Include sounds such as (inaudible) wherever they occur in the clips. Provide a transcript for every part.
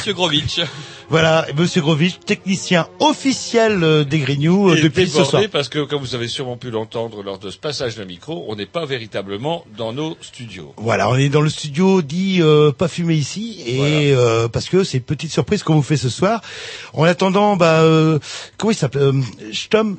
Monsieur Grovitch. voilà, Monsieur Grovitch, technicien officiel euh, des Grignoux euh, Et depuis ce soir. parce que, comme vous avez sûrement pu l'entendre lors de ce passage de micro, on n'est pas véritablement dans nos studios. Voilà, on est dans le studio dit euh, pas fumé ici et Voilà. euh, parce que c'est une petite surprise qu'on vous fait ce soir. En attendant, bah euh, comment il s'appelle euh, Stom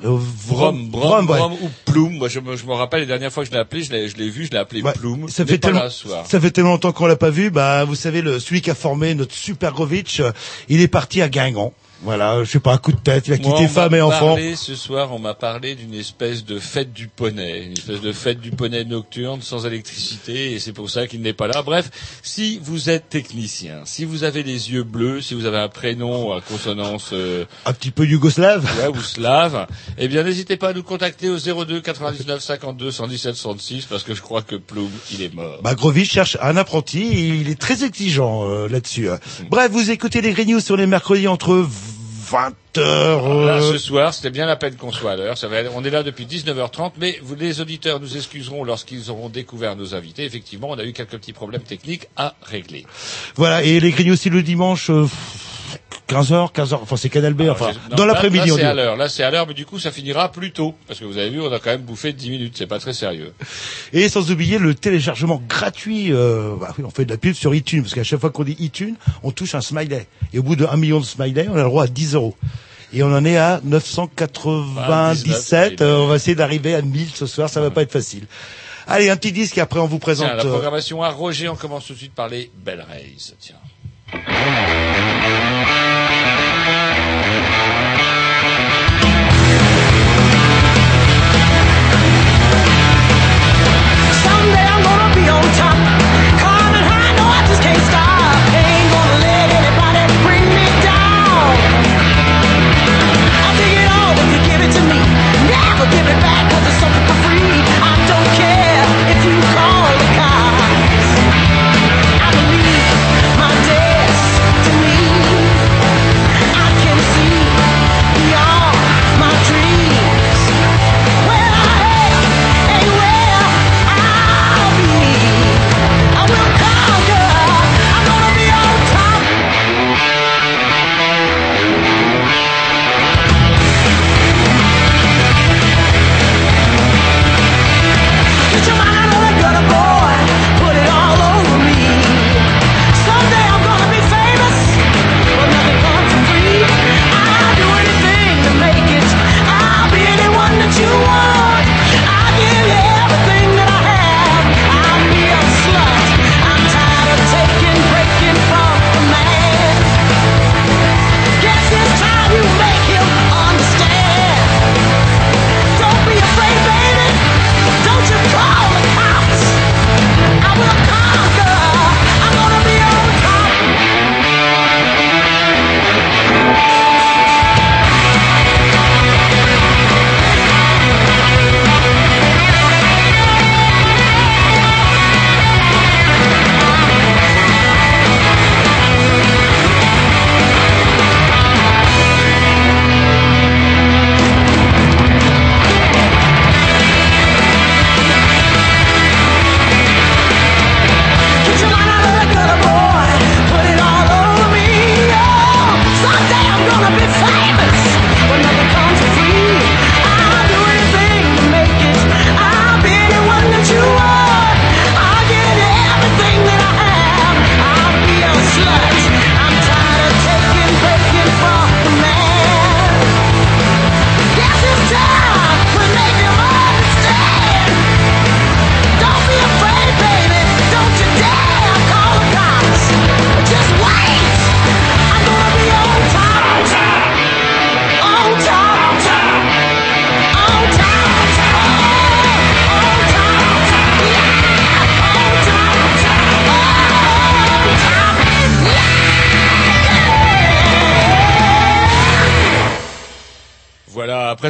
euh, Brom, Vrom, Brom, ouais. Brom ou Plume. Moi, je me, je me rappelle les dernières fois que je l'ai appelé, je l'ai, je l'ai vu, je l'ai appelé Ouais, Plume. Ça fait tellement, ça fait tellement longtemps qu'on l'a pas vu. Bah, vous savez, le, celui qui a formé notre super Grovitch, euh, il est parti à Guingamp. Voilà, je sais pas, un coup de tête, il a Moi, quitté femme et enfants. parlé, ce soir, on m'a parlé d'une espèce de fête du poney, une espèce de fête du poney nocturne sans électricité, et c'est pour ça qu'il n'est pas là. Bref, si vous êtes technicien, si vous avez les yeux bleus, si vous avez un prénom à consonance euh, Un petit peu yougoslave. ouais, ou slave, eh bien n'hésitez pas à nous contacter au 02 99 52 117 106 parce que je crois que Ploum, il est mort. Bah, Grovitch cherche un apprenti et il est très exigeant euh, là-dessus. Bref, vous écoutez les Green News sur les mercredis entre 20 heures. Là, euh, ce soir, c'était bien la peine qu'on soit à l'heure. On est là depuis 19h30, mais vous, les auditeurs nous excuseront lorsqu'ils auront découvert nos invités. Effectivement, on a eu quelques petits problèmes techniques à régler. Voilà, et les Green News aussi le dimanche. euh, 15h, 15h, enfin c'est Canal B, enfin, j'ai- non, dans là- l'après-midi Là, c'est à l'heure. Là, c'est à l'heure, mais du coup, ça finira plus tôt. Parce que vous avez vu, on a quand même bouffé 10 minutes. C'est pas très sérieux. Et sans oublier le téléchargement gratuit, euh, bah on fait de la pub sur iTunes, parce qu'à chaque fois qu'on dit iTunes, on touche un smiley. Et au bout de 1 million de smileys, on a le droit à 10 euros. Et on en est à 997, Ah, euh, on va essayer d'arriver à 1000 ce soir, ça va pas être facile. Allez, un petit disque et après on vous présente... Tiens, la euh, programmation à Roger, on commence tout de suite par les Bell Rays. Tiens.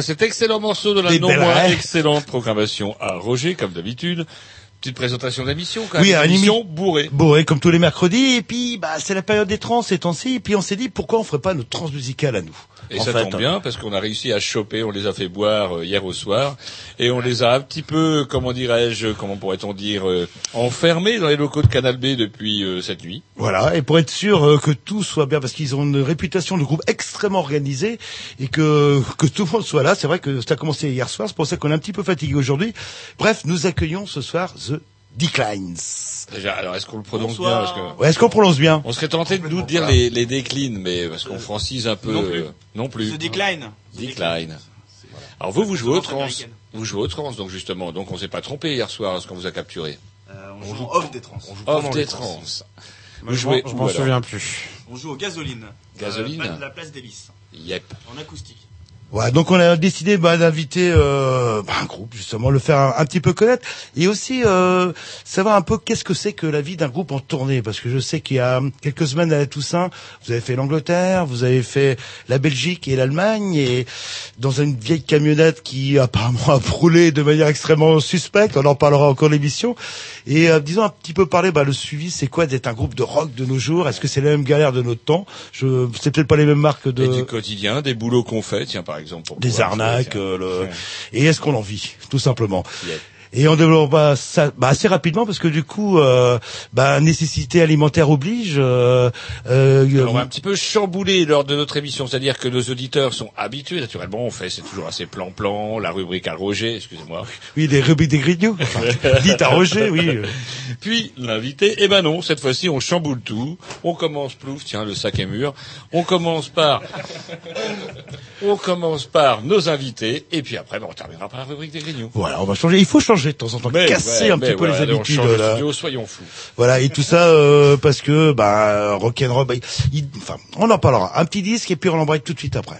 Cet excellent morceau de la Des non moins excellente programmation à Roger, comme d'habitude. Petite présentation d'émission, quand Oui, même. un Une émission bourrée. Et comme tous les mercredis, et puis bah c'est la période des trans ces temps-ci, et puis on s'est dit pourquoi on ferait pas notre trans musicale à nous. Et En ça fait, tombe bien parce qu'on a réussi à choper, on les a fait boire euh, hier au soir et on les a un petit peu, comment dirais-je, comment pourrait-on dire, euh, enfermés dans les locaux de Canal B depuis euh, cette nuit. Voilà, et pour être sûr euh, que tout soit bien, parce qu'ils ont une réputation de groupe extrêmement organisé, et que, que tout le monde soit là, c'est vrai que ça a commencé hier soir, c'est pour ça qu'on est un petit peu fatigué aujourd'hui. Bref, nous accueillons ce soir The Declines. Déjà, alors est-ce qu'on le prononce Bonsoir. bien parce que Ouais, est-ce qu'on prononce bien? On serait tenté de nous dire les, les déclines, mais parce qu'on francise un peu. Non plus. euh, non plus. The Decline. Decline. Alors vous, vous jouez au trans. américaine. Vous jouez au trans, donc justement. Donc on s'est pas trompé hier soir lorsqu'on vous a capturé. Euh, on, joue en off des trans. Off des trans. Je jouez m'en- souviens plus. On joue au gasoline. Gasoline Euh, la place des Lys. Yep. En acoustique. Ouais, donc on a décidé bah, d'inviter euh, bah, un groupe justement, le faire un, petit peu connaître. Et aussi euh, savoir un peu qu'est-ce que c'est que la vie d'un groupe en tournée. Parce que je sais qu'il y a quelques semaines à la Toussaint, vous avez fait l'Angleterre, vous avez fait la Belgique et l'Allemagne. Et dans une vieille camionnette qui apparemment a brûlé de manière extrêmement suspecte, on en parlera encore l'émission. Et euh, disons un petit peu parler bah, le suivi, c'est quoi d'être un groupe de rock de nos jours? Est-ce que c'est la même galère de notre temps? Je c'est peut-être pas les mêmes marques de Et du quotidien, des boulots qu'on fait, tiens par exemple. Pour des arnaques, euh, le... Ouais. et est-ce qu'on en vit, tout simplement? Et on développe bah, ça bah, assez rapidement parce que du coup, euh, bah, nécessité alimentaire oblige. Euh, euh, on va un petit peu chambouler lors de notre émission, c'est-à-dire que nos auditeurs sont habitués, naturellement, on fait, c'est toujours assez plan-plan, la rubrique à Roger, excusez-moi. oui, les rubriques des grignoux. (laughs) Enfin, dites à Roger, oui. Puis l'invité, eh ben non, cette fois-ci on chamboule tout. On commence plouf, tiens le sac est mûr. On commence par, on commence par nos invités et puis après ben, on terminera par la rubrique des grignoux. Voilà, on va changer. Il faut changer de temps en temps, Mais, casser ouais, un petit peu voilà, les on habitudes. là. studio, soyons fous. Voilà, et tout ça euh, parce que bah, rock'n'roll, bah, il- enfin, on en parlera. Un petit disque et puis on embraye tout de suite après.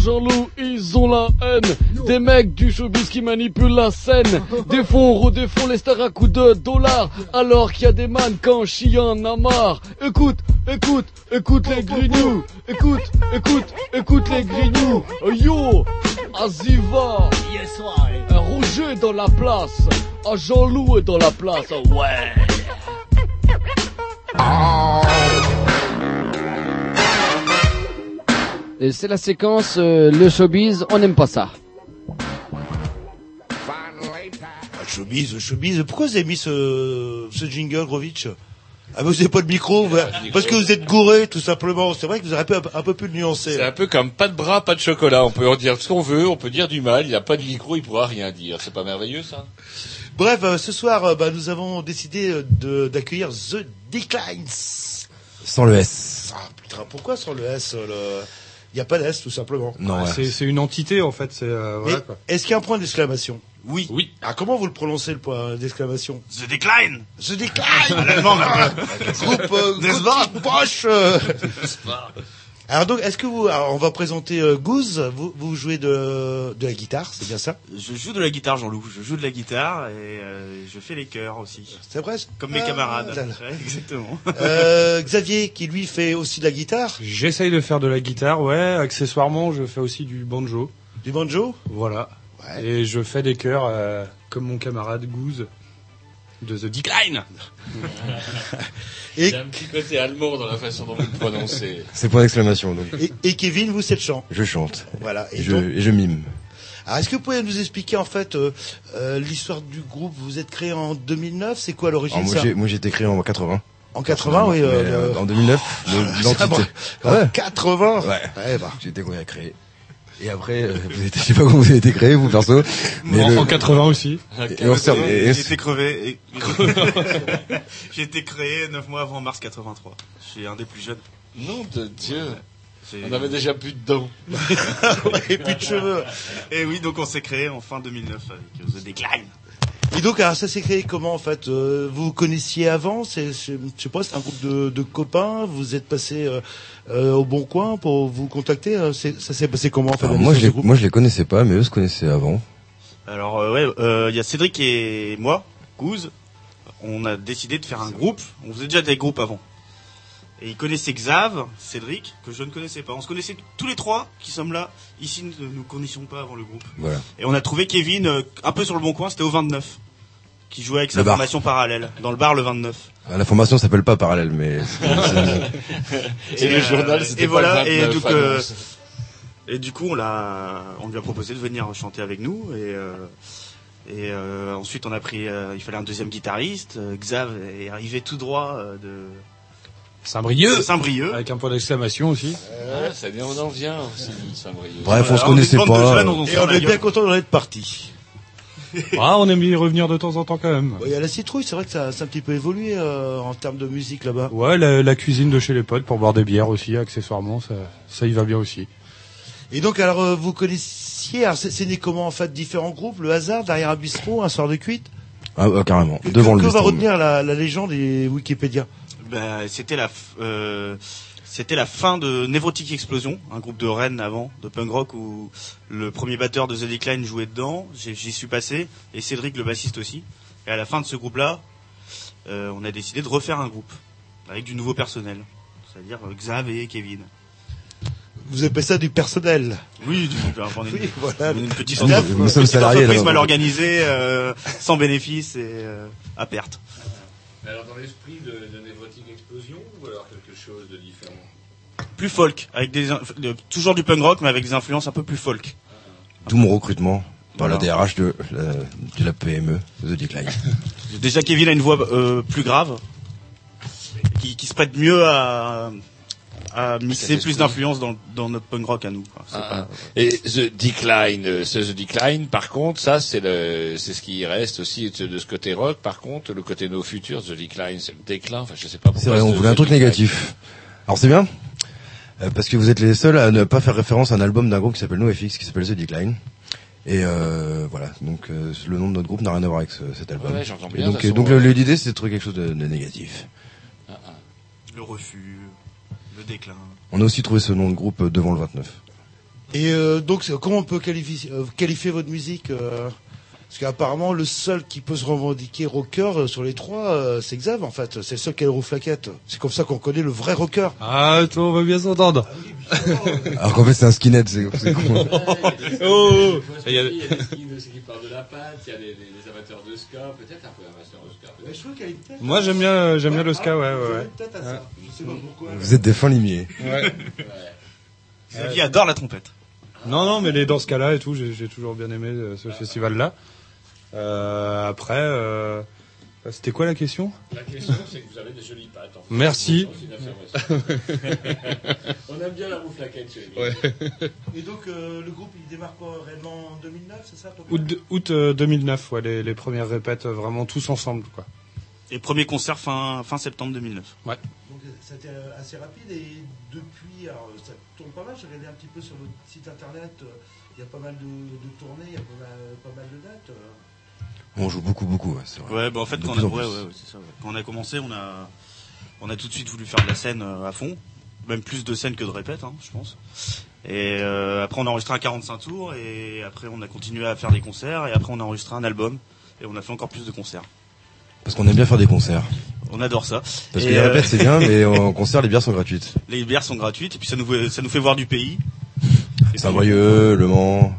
Jean-Loup, ils ont la haine. Des mecs du showbiz qui manipulent la scène. Des fonds redéfont les stars à coups de dollars. Alors qu'il y a des mannequins chiant en a marre. Écoute, écoute, écoute les grignoux. Écoute, écoute, écoute les grignoux. Yo, Aziva. Roger dans la place. Ah, Jean-Loup est dans la place. Ah, ouais. C'est la séquence euh, le showbiz, on n'aime pas ça. Ah, showbiz, showbiz. Pourquoi vous avez mis ce, ce jingle, Grovitch ah, vous n'avez pas de micro, vous- parce que vous êtes gouré, tout simplement. C'est vrai que vous auriez pu un, un peu plus le nuancer. C'est un peu comme pas de bras, pas de chocolat. On peut en dire ce qu'on veut, on peut dire du mal. Il a pas de micro, il pourra rien dire. C'est pas merveilleux ça? Bref, euh, ce soir, euh, bah, nous avons décidé de- d'accueillir The Declines. Sans le S. Ah, putain, pourquoi sur le S le... Il n'y a pas d'S, tout simplement. Non, ouais. C'est c'est une entité en fait. C'est euh, voilà. Est-ce qu'il y a un point d'exclamation? Oui. Oui. Ah, comment vous le prononcez, le point d'exclamation? The Decline The Decline (laughs) l'allemand, maintenant. Groupe euh, Bosch euh. (laughs) Alors donc, est-ce que vous... Alors, on va présenter euh, Goose. Vous, vous jouez de, de la guitare, c'est bien ça? Je joue de la guitare, Jean-Loup. Je joue de la guitare et euh, je fais les chœurs aussi. C'est vrai Comme mes Ah, camarades. là, là. Ouais, exactement. (laughs) Euh, Xavier, qui lui fait aussi de la guitare, J'essaye de faire de la guitare, ouais. Accessoirement, je fais aussi du banjo. du banjo? Voilà. Ouais. Et je fais des chœurs euh, comme mon camarade Goose de The Decline. Et, Il y a un petit côté allemand dans la façon dont vous le prononcez. (laughs) C'est point d'exclamation, donc. et, et Kevin, vous, c'est le chant. Je chante. Voilà. Et Et je, donc, et je mime. alors, est-ce que vous pouvez nous expliquer en fait euh, euh, l'histoire du groupe? Vous êtes créé en 2009. C'est quoi l'origine Alors, moi, ça? j'ai, moi, j'ai été créé en 80. En 80, oui. Euh, euh, En 2009, le- Ça l'entité. va. Ouais. En 80. Ouais. Ouais, bah. J'ai été créé. Et après, euh, vous êtes, je sais pas comment vous avez été créé, vous, perso. Mais en, le- en 80 aussi. et on se- J'ai été crevé. et- (laughs) J'ai été créé 9 mois avant mars 83. Je suis un des plus jeunes. Nom de Dieu. On avait déjà plus de dents. (laughs) et plus de cheveux. Et oui, donc on s'est créé en fin 2009 avec The Decline. Et donc, alors, ça s'est créé comment en fait Euh, Vous vous connaissiez avant C'est, c'est- je sais pas, c'est un groupe de, de copains. Vous êtes passé euh, euh, au bon coin pour vous contacter. euh, c'est- ça s'est passé comment en fait Alors, moi, je les, moi, je les connaissais pas, mais eux se connaissaient avant. Alors euh, ouais, euh, il y a Cédric et moi, Goose. On a décidé de faire un groupe. On faisait déjà des groupes avant. Et ils connaissaient Xav, Cédric, que je ne connaissais pas. On se connaissait tous les trois qui sommes là. Ici, ne nous connaissions pas avant le groupe. Voilà. Et on a trouvé Kevin euh, un peu sur le bon coin, c'était au 29. Qui jouait avec sa Le bar. formation parallèle. Dans le bar le 29. Ah, La formation s'appelle pas parallèle, mais (laughs) Et, le euh, journal, c'était et pas voilà, le et 29, donc, euh. Et du coup, on l'a, on lui a proposé de venir chanter avec nous. Et, euh, et euh, ensuite, on a pris, euh, il fallait un deuxième guitariste. Euh, Xav est arrivé tout droit euh, de Saint-Brieuc. Saint-Brieuc. Avec un point d'exclamation aussi. Ah, ça on en vient aussi, Saint-Brieuc. Bref, on se connaissait pas. jeunes, on Et on est bien content d'en être parti. (laughs) Ah, on aime y revenir de temps en temps quand même. Il y a la citrouille, c'est vrai que ça, ça a un petit peu évolué euh, en termes de musique là-bas. Ouais, la, la cuisine de chez les potes pour boire des bières aussi, accessoirement, ça, ça y va bien aussi. Et donc, alors, euh, vous connaissiez, c'est c'est né comment en fait Différents groupes, le hasard, derrière un bistrot, un soir de cuite? Ah, carrément. Que- Devant que, le que va retenir la, la légende et Wikipédia? C'était la, f- euh, c'était la fin de Névrotique Explosion, un groupe de Rennes avant, de punk rock où le premier batteur de The Decline jouait dedans. J'y suis passé et Cédric le bassiste aussi. Et à la fin de ce groupe-là, euh, on a décidé de refaire un groupe avec du nouveau personnel, c'est-à-dire euh, Xav et Kevin. Vous appelez ça du personnel Oui, du coup, on est une, (laughs) Oui, voilà. on est une petite, Nous- nous une sommes petite salariés, entreprise mal organisée, euh, sans bénéfice et à perte. Mais alors, dans l'esprit de, de Névrotique Explosion, ou alors quelque chose de différent Plus folk, avec des de- toujours du punk rock, mais avec des influences un peu plus folk. Tout mon recrutement par la. DRH de la, de la PME, de The Decline. Déjà, Kevin a une voix euh, plus grave, qui, qui se prête mieux à, mixer Cet plus d'influence dans, dans notre punk rock à nous. quoi. C'est Ah, pas- ah. Et The Decline, euh, ce The Decline, par contre, ça c'est le, c'est ce qui reste aussi de ce côté rock. Par contre, le côté No Future, The Decline, c'est le déclin. Enfin, je sais pas pourquoi. C'est vrai, on The- voulait un The truc Decline. négatif. Alors c'est bien, euh, parce que vous êtes les seuls à ne pas faire référence à un album d'un groupe qui s'appelle NoFX, qui s'appelle The Decline. Et euh, voilà, donc euh, le nom de notre groupe n'a rien à voir avec ce- cet album. Ouais, bien, donc, euh, l'idée c'est de trouver quelque chose de, de négatif. Le refus, le déclin. On a aussi trouvé ce nom de groupe devant le 29. Et euh, donc, comment on peut qualifier, euh, qualifier votre musique euh, Parce qu'apparemment, le seul qui peut se revendiquer rocker euh, sur les trois, euh, c'est Xav, en fait. C'est le seul qui a le rouflaquette. C'est comme ça qu'on connaît le vrai rocker. Ah, toi, on va bien s'entendre. (laughs) Alors qu'en fait c'est un skinhead, c'est c'est con. (laughs) Oh, Il Il y a- des qui parlent de la pâte, il y a des, amateurs de ska, peut-être un peu amateurs de ska. je trouve Moi j'aime bien, j'aime bien le ska, ouais, ouais, ouais. peut-être à ça. Je sais pas pourquoi. Vous êtes des fins limiers. Ouais. Xavier adore la trompette. Non, non, mais les dans ce cas-là et tout, j'ai j'ai toujours bien aimé euh, ce festival-là. Euh, après, euh, c'était quoi la question? La question, c'est que vous avez des jolies pattes. en fait. Merci. (laughs) On aime bien la roue flaquette chez lui. Et donc, euh, le groupe, il démarre quoi réellement en 2009, c'est ça Août, août euh, 2009, ouais, les, les premières répètes vraiment tous ensemble, quoi. Et premier concert fin, fin septembre 2009. Donc, c'était assez rapide et depuis, alors, ça tourne pas mal. J'ai regardé un petit peu sur votre site internet. Il y a pas mal de, de tournées, il y a pas mal, pas mal de dates. On joue beaucoup, beaucoup, ouais, c'est vrai. Ouais, bah en fait, De quand on, a, en ouais, plus. ouais, ouais, c'est ça, ouais. quand on a commencé, on a, on a tout de suite voulu faire de la scène euh, à fond. Même plus de scène que de répète, hein, je pense. Et euh, après, on a enregistré un 45 tours. Et après, on a continué à faire des concerts. Et après, on a enregistré un album. Et on a fait encore plus de concerts. Parce qu'on aime bien faire des concerts. On adore ça. Parce Et, que les euh, répètes c'est bien, mais (laughs) en concert les bières sont gratuites. les bières sont gratuites. Et puis, ça nous, fait- ça nous fait voir du pays. Saint-Brieuc, Le Mans,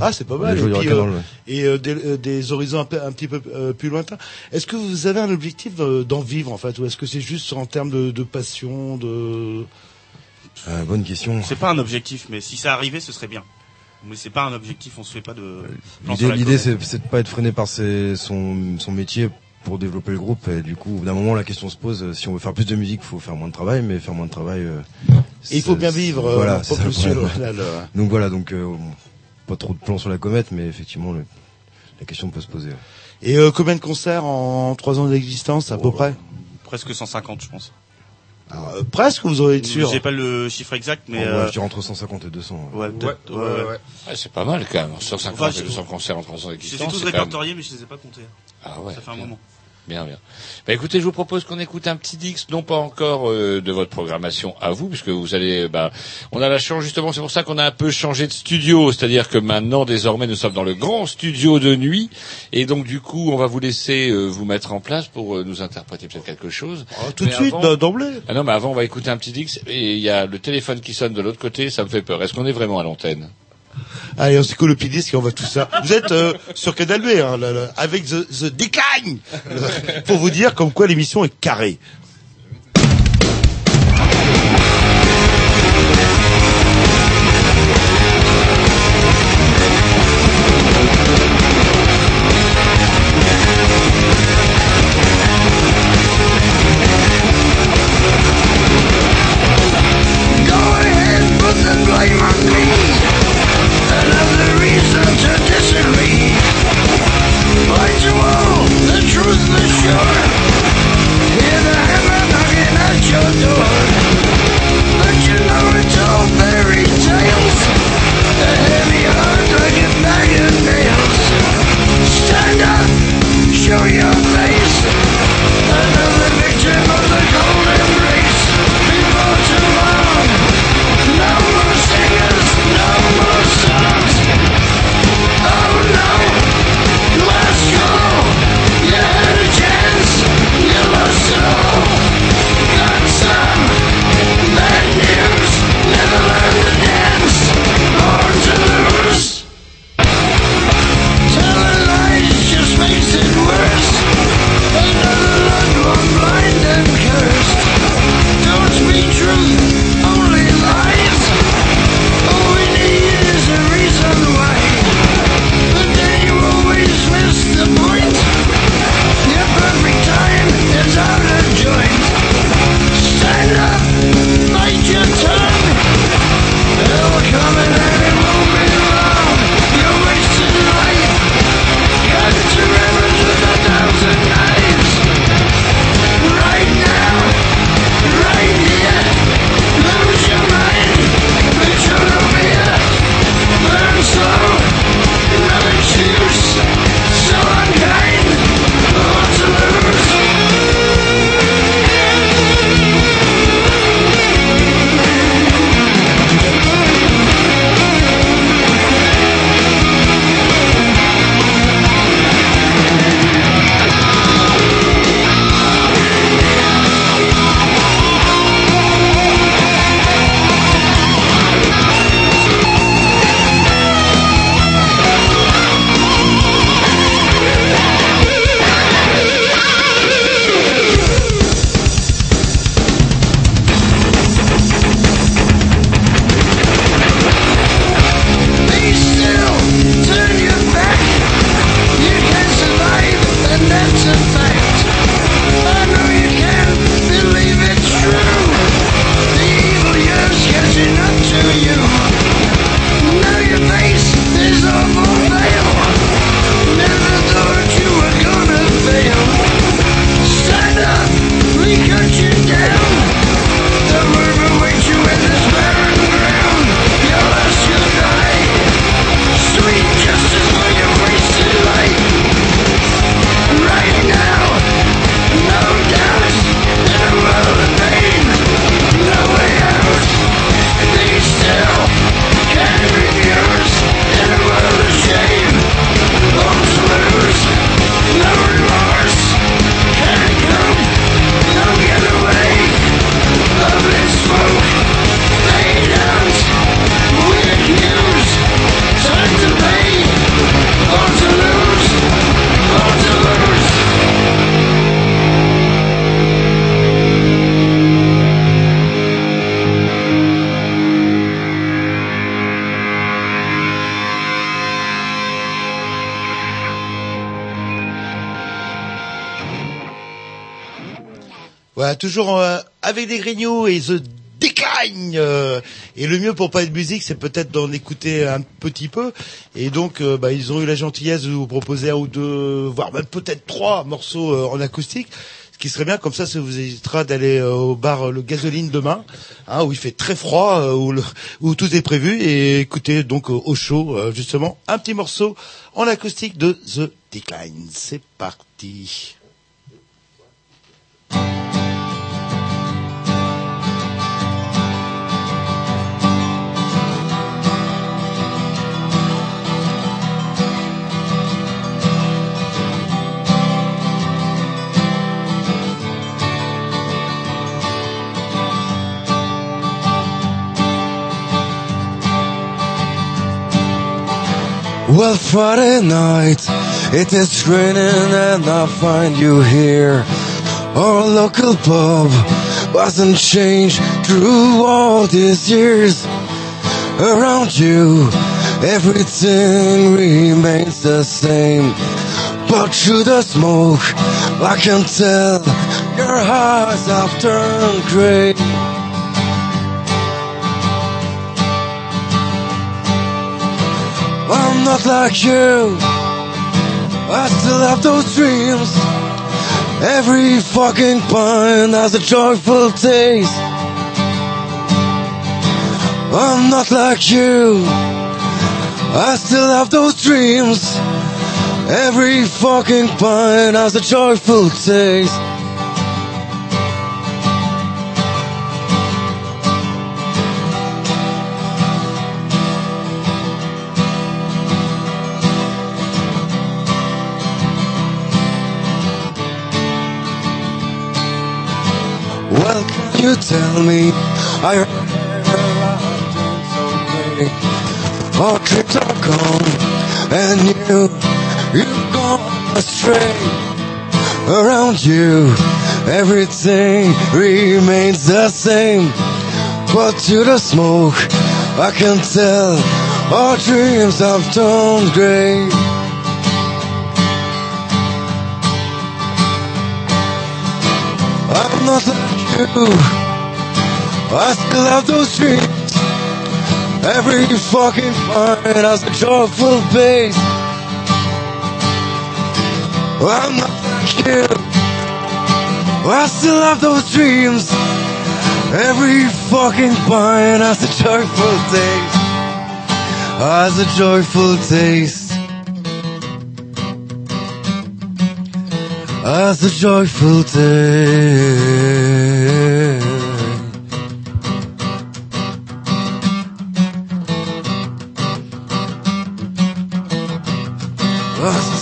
Ah, c'est pas mal. Et, puis, euh, et euh, des, euh, des horizons un, peu- un petit peu euh, plus lointains. Est-ce que vous avez un objectif euh, d'en vivre en fait, ou est-ce que c'est juste en termes de, de passion, de Euh, bonne question. C'est pas un objectif, mais si ça arrivait, ce serait bien. Mais c'est pas un objectif, on se fait pas de. L'idée, c'est, c'est de pas être freiné par ses- son, son métier pour développer le groupe. Et du coup, d'un moment, la question se pose euh, si on veut faire plus de musique, faut faire moins de travail, mais faire moins de travail. euh, Et il faut bien vivre. euh, Voilà, pas c'est ça le plus sur problème. le- là, le- Donc voilà, donc euh, pas trop de plans sur la comète, mais effectivement, le- la question peut se poser. ouais. Et euh, combien de concerts en trois ans d'existence à peu près? Presque 150, je pense. Alors, euh, Presque, vous aurez être sûr. J'ai pas le chiffre exact, mais. Vrai, euh, je dirais entre 150 et 200. ouais. ouais, peut-être. ouais, ouais. Ouais, c'est pas mal quand même. 150 Enfin, et je- 200 concerts en 3 ans Je les ai d'existence. tous même- répertoriés, mais je les ai pas comptés. Ah ouais. ça fait un bien. moment. Bien, bien. Bah, écoutez, je vous propose qu'on écoute un petit Dix, non pas encore euh, de votre programmation à vous, puisque vous allez, bah, on a la chance justement, c'est pour ça qu'on a un peu changé de studio, c'est-à-dire que maintenant, désormais, nous sommes dans le grand studio de nuit, et donc du coup, on va vous laisser euh, vous mettre en place pour euh, nous interpréter peut-être quelque chose. Ah, tout de suite, avant- d'emblée. Ah non, mais avant, on va écouter un petit Dix, et il y a le téléphone qui sonne de l'autre côté, ça me fait peur. Est-ce qu'on est vraiment à l'antenne? Allez, pédisque et on va tout ça. Vous êtes euh, sur Canal B, hein, avec The, the Decline, pour vous dire comme quoi l'émission est carrée. Toujours euh, avec des grignoux et The Decline. euh, et le mieux pour pas de musique, c'est peut-être d'en écouter un petit peu. Et donc, euh, bah, ils ont eu la gentillesse de vous proposer un ou deux, voire même peut-être trois morceaux euh, en acoustique. Ce qui serait bien, comme ça, ça vous évitera d'aller euh, au bar Le Gasoline demain, hein, où il fait très froid, où, le- où tout est prévu, et écoutez donc au chaud, justement, un petit morceau en acoustique de The Decline. C'est parti. Well, Friday night, it is raining and I find you here. Our local pub wasn't changed through all these years. Around you, everything remains the same. But through the smoke, I can tell your eyes have turned gray. I'm not like you. I still have those dreams. Every fucking pine has a joyful taste. I'm not like you. I still have those dreams. Every fucking pine has a joyful taste. You tell me? I heard Our dreams are gone, and you, you've gone astray. Around you, everything remains the same. But to the smoke, I can tell our dreams have turned grey. I'm not like you. I still have those dreams. Every fucking fine has a joyful pace. I'm not like you. I still have those dreams. Every fucking pine has a joyful taste. Has a joyful taste. Has a joyful taste.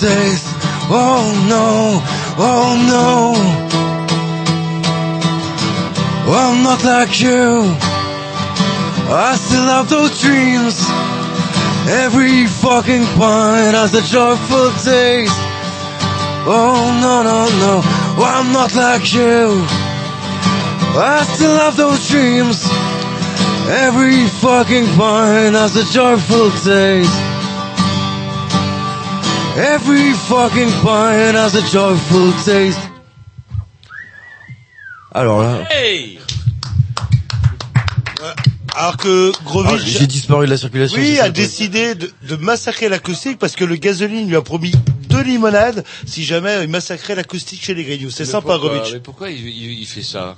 Taste. Oh no, oh no. I'm not like you. I still have those dreams. Every fucking pine has a joyful taste. Oh no no no, I'm not like you. I still have those dreams. Every fucking pine has a joyful taste. Every fucking has a joyful taste. Alors là, Hey Alors que ah, Grovitch j'ai disparu de la circulation. Oui, a décidé de, de massacrer l'acoustique parce que le gasoline lui a promis deux limonades si jamais il massacrait l'acoustique chez les Grignoux. C'est sympa, Grovitch. Mais pourquoi il, il- il fait ça?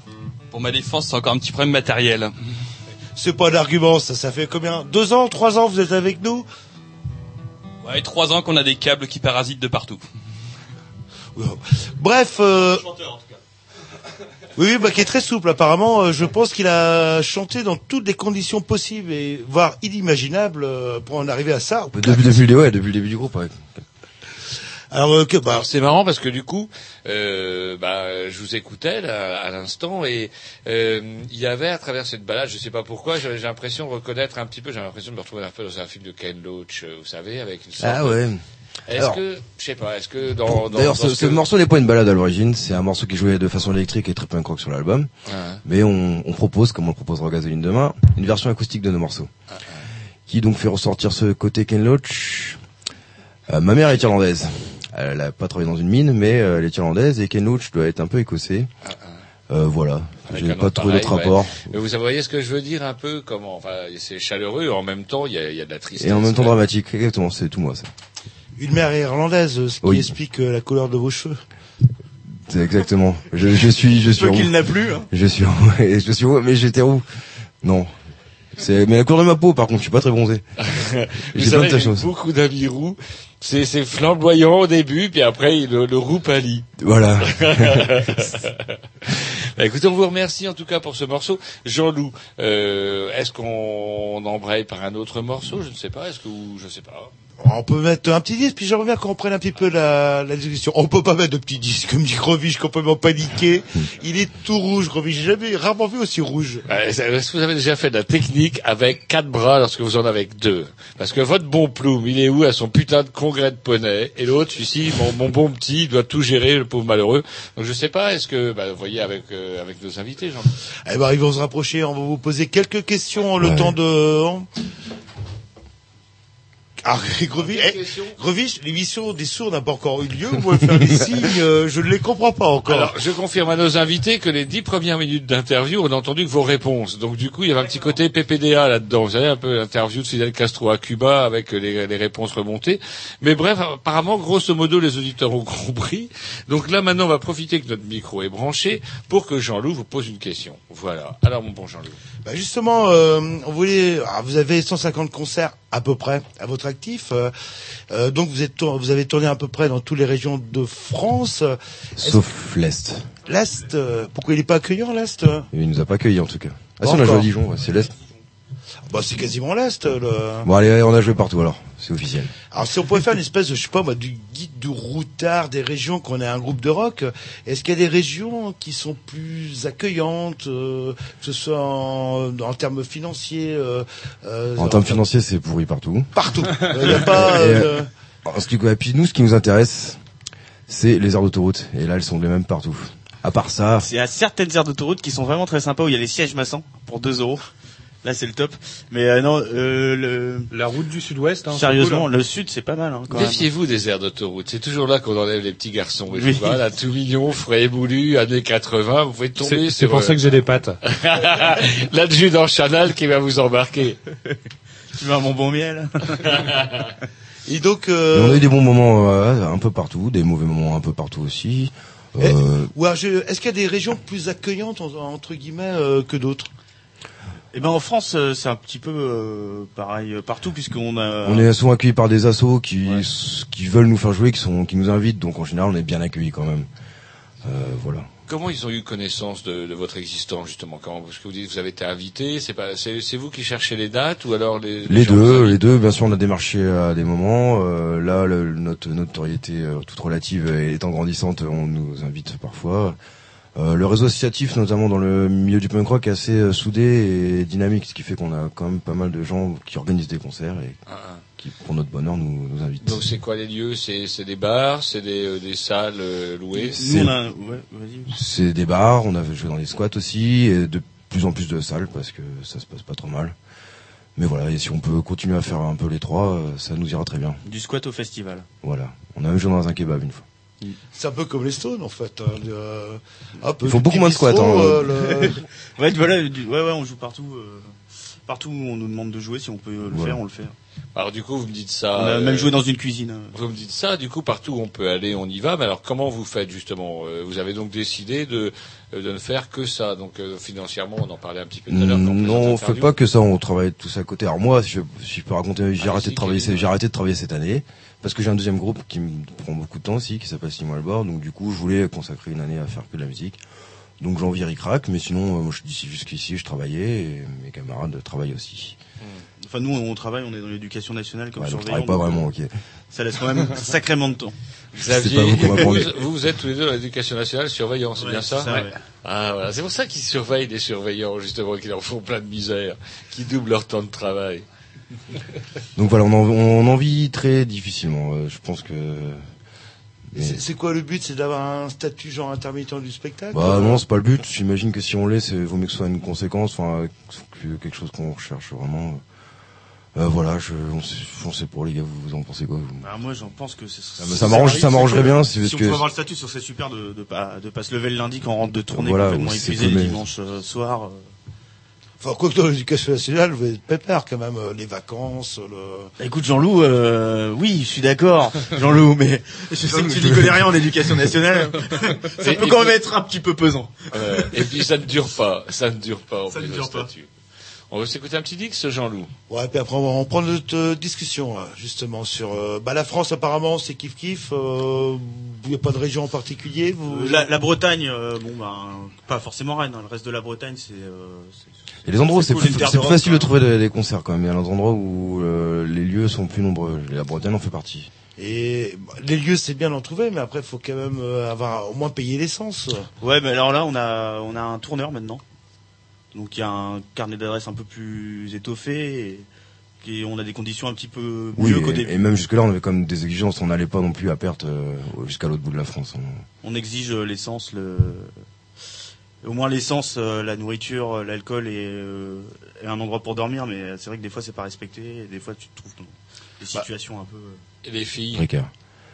Pour ma défense, c'est encore un petit problème matériel. C'est pas d'argument, ça. Ça fait combien? Deux ans, trois ans, vous êtes avec nous? Ouais, trois ans qu'on a des câbles qui parasitent de partout. (laughs) Bref. Euh... Oui, oui, bah, qui est très souple. Apparemment, euh, je pense qu'il a chanté dans toutes les conditions possibles et voire inimaginables euh, pour en arriver à ça. Depuis, depuis, le- ouais, depuis le début du groupe, ouais. Alors euh, que bah, c'est marrant parce que du coup, euh, bah, je vous écoutais là, à l'instant et euh, il y avait à travers cette balade, je sais pas pourquoi, j'ai l'impression de reconnaître un petit peu, j'ai l'impression de me retrouver un peu dans un film de Ken Loach, euh, vous savez, avec une sorte Ah de- ouais. Est-ce que, je sais pas, est-ce que dans, dans D'ailleurs, ce, ce ce que- morceau n'est pas une balade à l'origine, c'est un morceau qui jouait de façon électrique et très punk rock sur l'album. Mais on, on propose, comme on le proposera Gasoline demain, une version acoustique de nos morceaux. Qui donc fait ressortir ce côté Ken Loach. Euh, ma mère est irlandaise. Elle a pas travaillé dans une mine, mais euh, elle est irlandaise et Ken Loach doit être un peu écossais. Euh, voilà, j'ai un pas trouvé pareil, d'autre ouais. rapport. Mais vous voyez ce que je veux dire un peu comment enfin c'est chaleureux en même temps il y a, il y a de la tristesse. Et en même temps ouais. dramatique, exactement, c'est tout moi ça. Une mère irlandaise, ce qui Oui. explique euh, la couleur de vos cheveux. C'est exactement. Je, je suis, je suis qu'il n'a plus. Hein. Je suis, ouais, (laughs) je suis roux, mais j'étais roux. Non. C'est, mais la couleur de ma peau, par contre, je suis pas très bronzé. (laughs) J'ai plein de aussi. beaucoup d'amis roux. C'est c'est flamboyant au début, puis après il- le, le roux pâlit. Voilà. (laughs) Bah, écoutez, on vous remercie en tout cas pour ce morceau. Jean-Loup, euh, est-ce qu'on embraye par un autre morceau? Je ne sais pas. Est-ce que vous, je sais pas. On peut mettre un petit disque, puis je reviens qu'on reprenne un petit peu la, la discussion. On peut pas mettre de petit disque, comme dit Grovich, complètement paniqué. Il est tout rouge, Grovich. J'ai jamais, rarement vu aussi rouge. Est-ce que vous avez déjà fait de la technique avec quatre bras lorsque vous en avez que deux? Parce que votre bon plume, il est où à son putain de congrès de poney Et l'autre, celui-ci, mon, mon bon petit, il doit tout gérer, le pauvre malheureux. Donc je sais pas, est-ce que, bah, vous voyez avec euh, avec nos invités, Jean. Eh ben, ils vont se rapprocher, on va vous poser quelques questions, le Ouais. temps de... Ah, Quelques eh, l'émission des sourds n'a pas encore eu lieu, vous pouvez faire des signes, euh, je ne les comprends pas encore. Alors, je confirme à nos invités que les dix premières minutes d'interview, on n'a entendu que vos réponses. Donc, du coup, il y avait un petit côté PPDA là-dedans. Vous savez, un peu l'interview de Fidel Castro à Cuba avec les, les réponses remontées. Mais bref, apparemment, grosso modo, les auditeurs ont (laughs) compris. Donc là, maintenant, on va profiter que notre micro est branché pour que Jean-Loup vous pose une question. Voilà. Alors, mon bon Jean-Loup. Bah justement, euh, on voulait, ah, vous avez 150 concerts à peu près à votre actif, euh, euh, donc vous êtes, tour- vous avez tourné à peu près dans toutes les régions de France. Sauf l'Est. L'Est, euh, pourquoi il n'est pas accueillant l'Est? Il nous a pas accueillis, en tout cas. Ah si, on a joué encore. à Dijon, c'est l'Est. Bah c'est quasiment l'Est. Le... Bon, allez, on a joué partout, alors. C'est officiel. Alors si on pouvait faire une espèce de, je sais pas moi, du guide du routard des régions qu'on est un groupe de rock, est-ce qu'il y a des régions qui sont plus accueillantes, euh, que ce soit en, en termes financiers euh, euh, En termes financiers, c'est pourri partout. Partout. (laughs) Il n'y a pas... Et, euh, En ce qui, et puis nous, ce qui nous intéresse, c'est les aires d'autoroute. Et là, elles sont les mêmes partout. À part ça, Il y a certaines aires d'autoroute qui sont vraiment très sympas où il y a les sièges maçons pour 2 euros. Là, c'est le top. Mais euh, non, euh, le... La route du sud-ouest, hein, sérieusement, cool, hein. le sud, c'est pas mal. Hein, quand même. Méfiez-vous des aires d'autoroute. C'est toujours là qu'on enlève les petits garçons. Et Oui. je vois, là, tout mignon, frais et moulu, années 80, vous pouvez tomber C'est pour euh, ça que j'ai des pattes. (laughs) l'adjudant Chanal qui va vous embarquer. (laughs) Tu veux un bonbon miel (laughs) et donc... Euh, on a eu des bons moments euh, un peu partout, des mauvais moments un peu partout aussi. Et- Euh, ou alors, je- est-ce qu'il y a des régions plus accueillantes en- entre guillemets euh, que d'autres? Eh ben en France, euh, c'est un petit peu euh, pareil euh, partout puisqu'on a. on est souvent accueillis par des assos qui Ouais. qui veulent nous faire jouer, qui sont qui nous invitent, donc en général on est bien accueillis quand même. Euh, voilà. Comment ils ont eu connaissance de, de votre existence justement? Comment Parce que vous dites que vous avez été invité, c'est pas, c'est, c'est vous qui cherchez les dates ou alors les, Les deux, les deux, bien sûr, on a démarché à des moments. euh, là, le- notre notoriété euh, toute relative étant grandissante, on nous invite parfois. Euh, le réseau associatif, notamment dans le milieu du punk rock, est assez euh, soudé et dynamique, ce qui fait qu'on a quand même pas mal de gens qui organisent des concerts et Ah, ah. qui, pour notre bonheur, nous, nous invitent. Donc c'est quoi les lieux? C'est, des bars, c'est des, euh, des salles euh, louées? Ouais. C'est des bars, on avait joué dans des squats aussi, et de plus en plus de salles parce que ça se passe pas trop mal. Mais voilà, et si on peut continuer à faire un peu les trois, ça nous ira très bien. Du squat au festival. Voilà. On a même joué dans un kebab une fois. C'est un peu comme les Stones en fait. hein, euh, hop, Ils font du beaucoup moins de squats, hein. euh, le- (laughs) Ouais, voilà, ouais, ouais, on joue partout. euh, partout où on nous demande de jouer, si on peut le Voilà. faire, on le fait. Alors du coup, vous me dites ça. on a euh, même joué dans une cuisine. euh. Vous me dites ça, du coup, partout où on peut aller, on y va. Mais alors, comment vous faites justement Euh, Vous avez donc décidé de, euh, de ne faire que ça. Donc, euh, financièrement, on en parlait un petit peu tout à l'heure. Non, on présente fait pas que ça, on travaille tous à côté. Alors moi, si je, si je peux raconter, j'ai arrêté de travailler, j'ai arrêté de travailler cette année parce que j'ai un deuxième groupe qui me prend beaucoup de temps aussi, qui s'appelle Simon Albord. Donc du coup, je voulais consacrer une année à faire que de la musique. Donc j'en vis ric-rac, mais sinon, euh, moi, je d'ici jusqu'ici, je travaillais et mes camarades travaillent aussi. Enfin, nous, on travaille, on est dans l'éducation nationale comme Ouais, donc je surveillant. travaille pas donc, vraiment, ok. Ça laisse quand même (laughs) sacrément de temps. Xavier, C'est pas vous qui vous, vous, êtes tous les deux dans l'éducation nationale, surveillants, c'est Ouais, bien ça, c'est ça, ouais. Ah voilà, c'est pour ça qu'ils surveillent les surveillants justement, qui leur font plein de misère, qui doublent leur temps de travail. Donc voilà, on en, on en vit très difficilement. euh, je pense que. Mais- C'est quoi le but? C'est d'avoir un statut genre intermittent du spectacle? Bah non, c'est pas le but. J'imagine que si on l'est, c'est vaut mieux que ce soit une conséquence, enfin que quelque chose qu'on recherche vraiment. Euh, voilà, je, on sait, on sait pour les gars, vous, vous en pensez quoi vous? Bah, moi, j'en pense que c'est- Ça me- ça m'arrange- ça m'arrangerait bien, c'est Si, parce on que- peut avoir le statut, ce serait super de, de pas, de pas se lever le lundi quand on rentre de tournée Voilà, complètement épuisé le dimanche euh, soir. euh. Enfin, quoi que dans l'éducation nationale, vous êtes pépère quand même, euh, les vacances, le... Bah, Écoute Jean-Loup, euh, oui, je suis d'accord, (laughs) Jean-Loup, mais je sais que tu n'y connais rien en éducation nationale. (laughs) Ça Et- peut et quand même être un petit peu pesant. Euh, et puis ça ne dure pas, ça ne dure pas. on Ça ne dure pas. statut. On veut s'écouter un petit Dix, Jean-Loup. Ouais, puis après, on va reprendre notre euh, discussion, là, justement, sur... euh, bah, la France, apparemment, c'est kiff-kiff. euh, Il n'y a pas de région en particulier vous... Euh, La, la Bretagne, euh, bon, bah, pas forcément Rennes. hein, le reste de la Bretagne, c'est. Et les endroits où c'est cool, plus, facile de trouver des, des concerts quand même. Il y a des endroits où euh, les lieux sont plus nombreux. La Bretagne en fait partie. Et bah, les lieux, c'est bien d'en trouver, mais après, il faut quand même euh, avoir au moins payé l'essence. Ouais, mais alors là, on a, on a un tourneur maintenant. Donc il y a un carnet d'adresses un peu plus étoffé et, et on a des conditions un petit peu Oui, mieux qu'au et, début. et même jusque là, on avait quand même des exigences. On n'allait pas non plus à perte euh, jusqu'à l'autre bout de la France. On- On exige l'essence, le... au moins l'essence, euh, la nourriture, euh, l'alcool et, euh, et un endroit pour dormir. Mais c'est vrai que des fois c'est pas respecté. Et des fois tu te trouves dans des Bah. situations un peu. euh, Et les filles Précaire.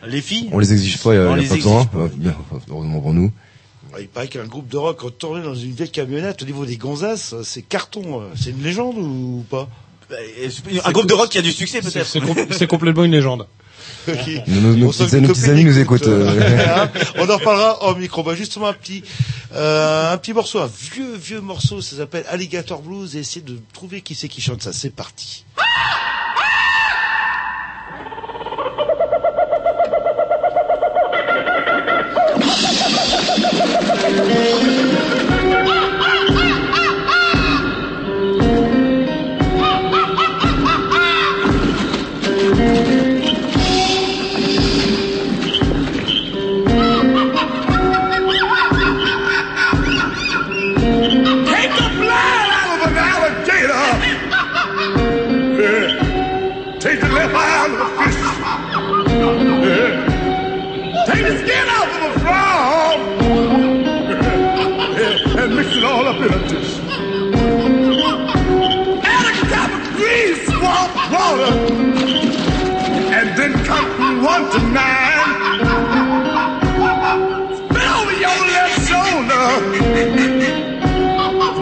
Les filles On les exige pas, il y a, On y a les pas exige besoin. pas. Euh, bien, heureusement pour nous. Il paraît qu'un groupe de rock a tourné dans une vieille camionnette au niveau des gonzesses, c'est carton. C'est une légende ou pas? Bah, Un groupe de rock qui a du succès peut-être. C'est complètement une légende. Nos, petits amis nous écoutent, euh. (laughs) On en reparlera en micro. Bah, justement, un petit, euh, un petit morceau, un vieux, vieux morceau, ça s'appelle Alligator Blues, et essayez de trouver qui c'est qui chante ça. C'est parti.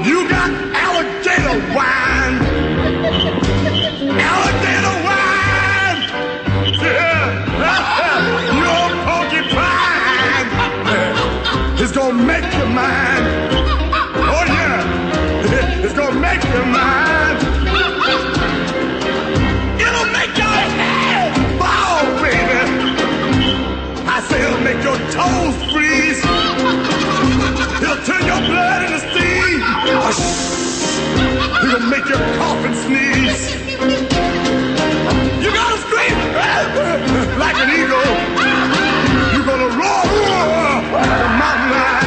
You got alligator wine. Alligator wine. Yeah. You're porcupine. It's gonna make you mine. Oh yeah. It's gonna make you mine. It'll make your head ball, baby. I say it'll make your toes turn your blood into steam. It'll make your cough and sneeze. You gotta scream like an eagle. You're gonna roar like a mountain lion.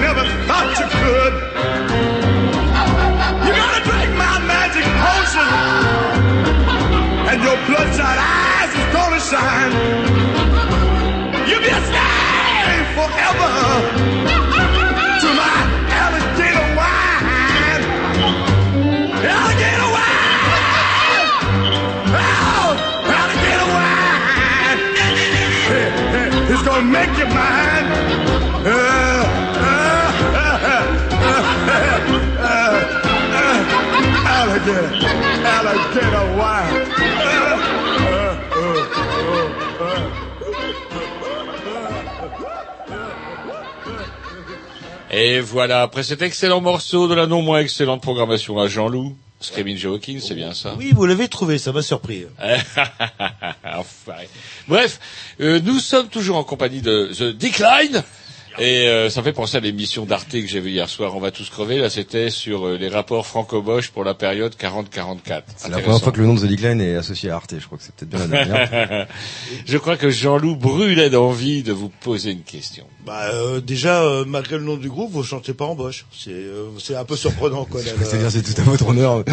Never thought you could. You gotta drink my magic potion, and your bloodshot eyes is gonna shine. You'll be a slave forever to my alligator wine. Alligator wine! Oh, alligator wine! It's gonna make you mine. Alligator, alligator wine. Et voilà, après cet excellent morceau de la non moins excellente programmation à Jean-Loup, Screaming Joe Hawkins, c'est bien ça Oui, vous l'avez trouvé, ça m'a surpris. (laughs) Bref, euh, nous sommes toujours en compagnie de The Decline. Et euh, ça fait penser à l'émission d'Arte que j'ai vue hier soir, On va tous crever. Là, c'était sur euh, les rapports franco-bosch pour la période 40-44. C'est la première fois que le nom de The Decline est associé à Arte. Je crois que c'est peut-être bien la dernière. (laughs) Je crois que Jean-Loup brûlait d'envie de vous poser une question. Bah euh, déjà, euh, malgré le nom du groupe, vous chantez pas en Bosch. C'est euh, c'est un peu surprenant quoi. (laughs) C'est-à-dire, c'est tout à votre honneur.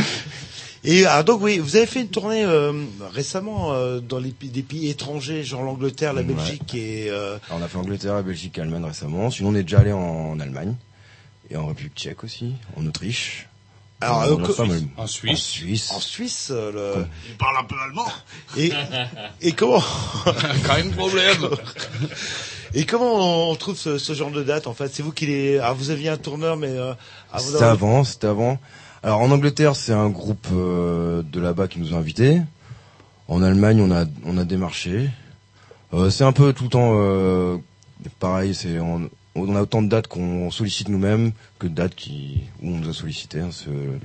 Et ah, donc oui, vous avez fait une tournée euh, récemment euh, dans les pays- des pays étrangers, genre l'Angleterre, la Ouais. Belgique et euh, Alors, on a fait Angleterre, la Belgique, Allemagne récemment. Sinon, on est déjà allé en, Allemagne et en République Tchèque aussi, en Autriche. Alors, En- euh, en Allemagne. En En Suisse. Suisse. en Suisse. euh, le- Il parle un peu allemand. Et, et comment (laughs) Quand même problème. (laughs) et comment on trouve ce, ce genre de date en fait? C'est vous qui les. Alors vous aviez un tourneur, mais euh, avant C'était avant, c'était avant. Alors en Angleterre, c'est un groupe euh, de là-bas qui nous a invités. En Allemagne, on a on a démarché. Euh, c'est un peu tout le temps euh, pareil. C'est on, a autant de dates qu'on sollicite nous-mêmes que de dates qui où on nous a sollicité. hein.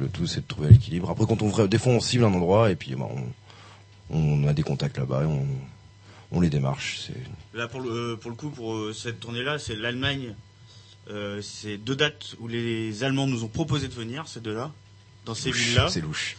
Le tout, c'est de trouver l'équilibre. Après, quand on des fois, on cible un endroit et puis bah, on, a des contacts là-bas et on les démarche. Là, pour le, pour le coup, pour cette tournée-là, c'est l'Allemagne. C'est deux dates où les Allemands nous ont proposé de venir, ces deux-là, dans ces villes-là. c'est louche.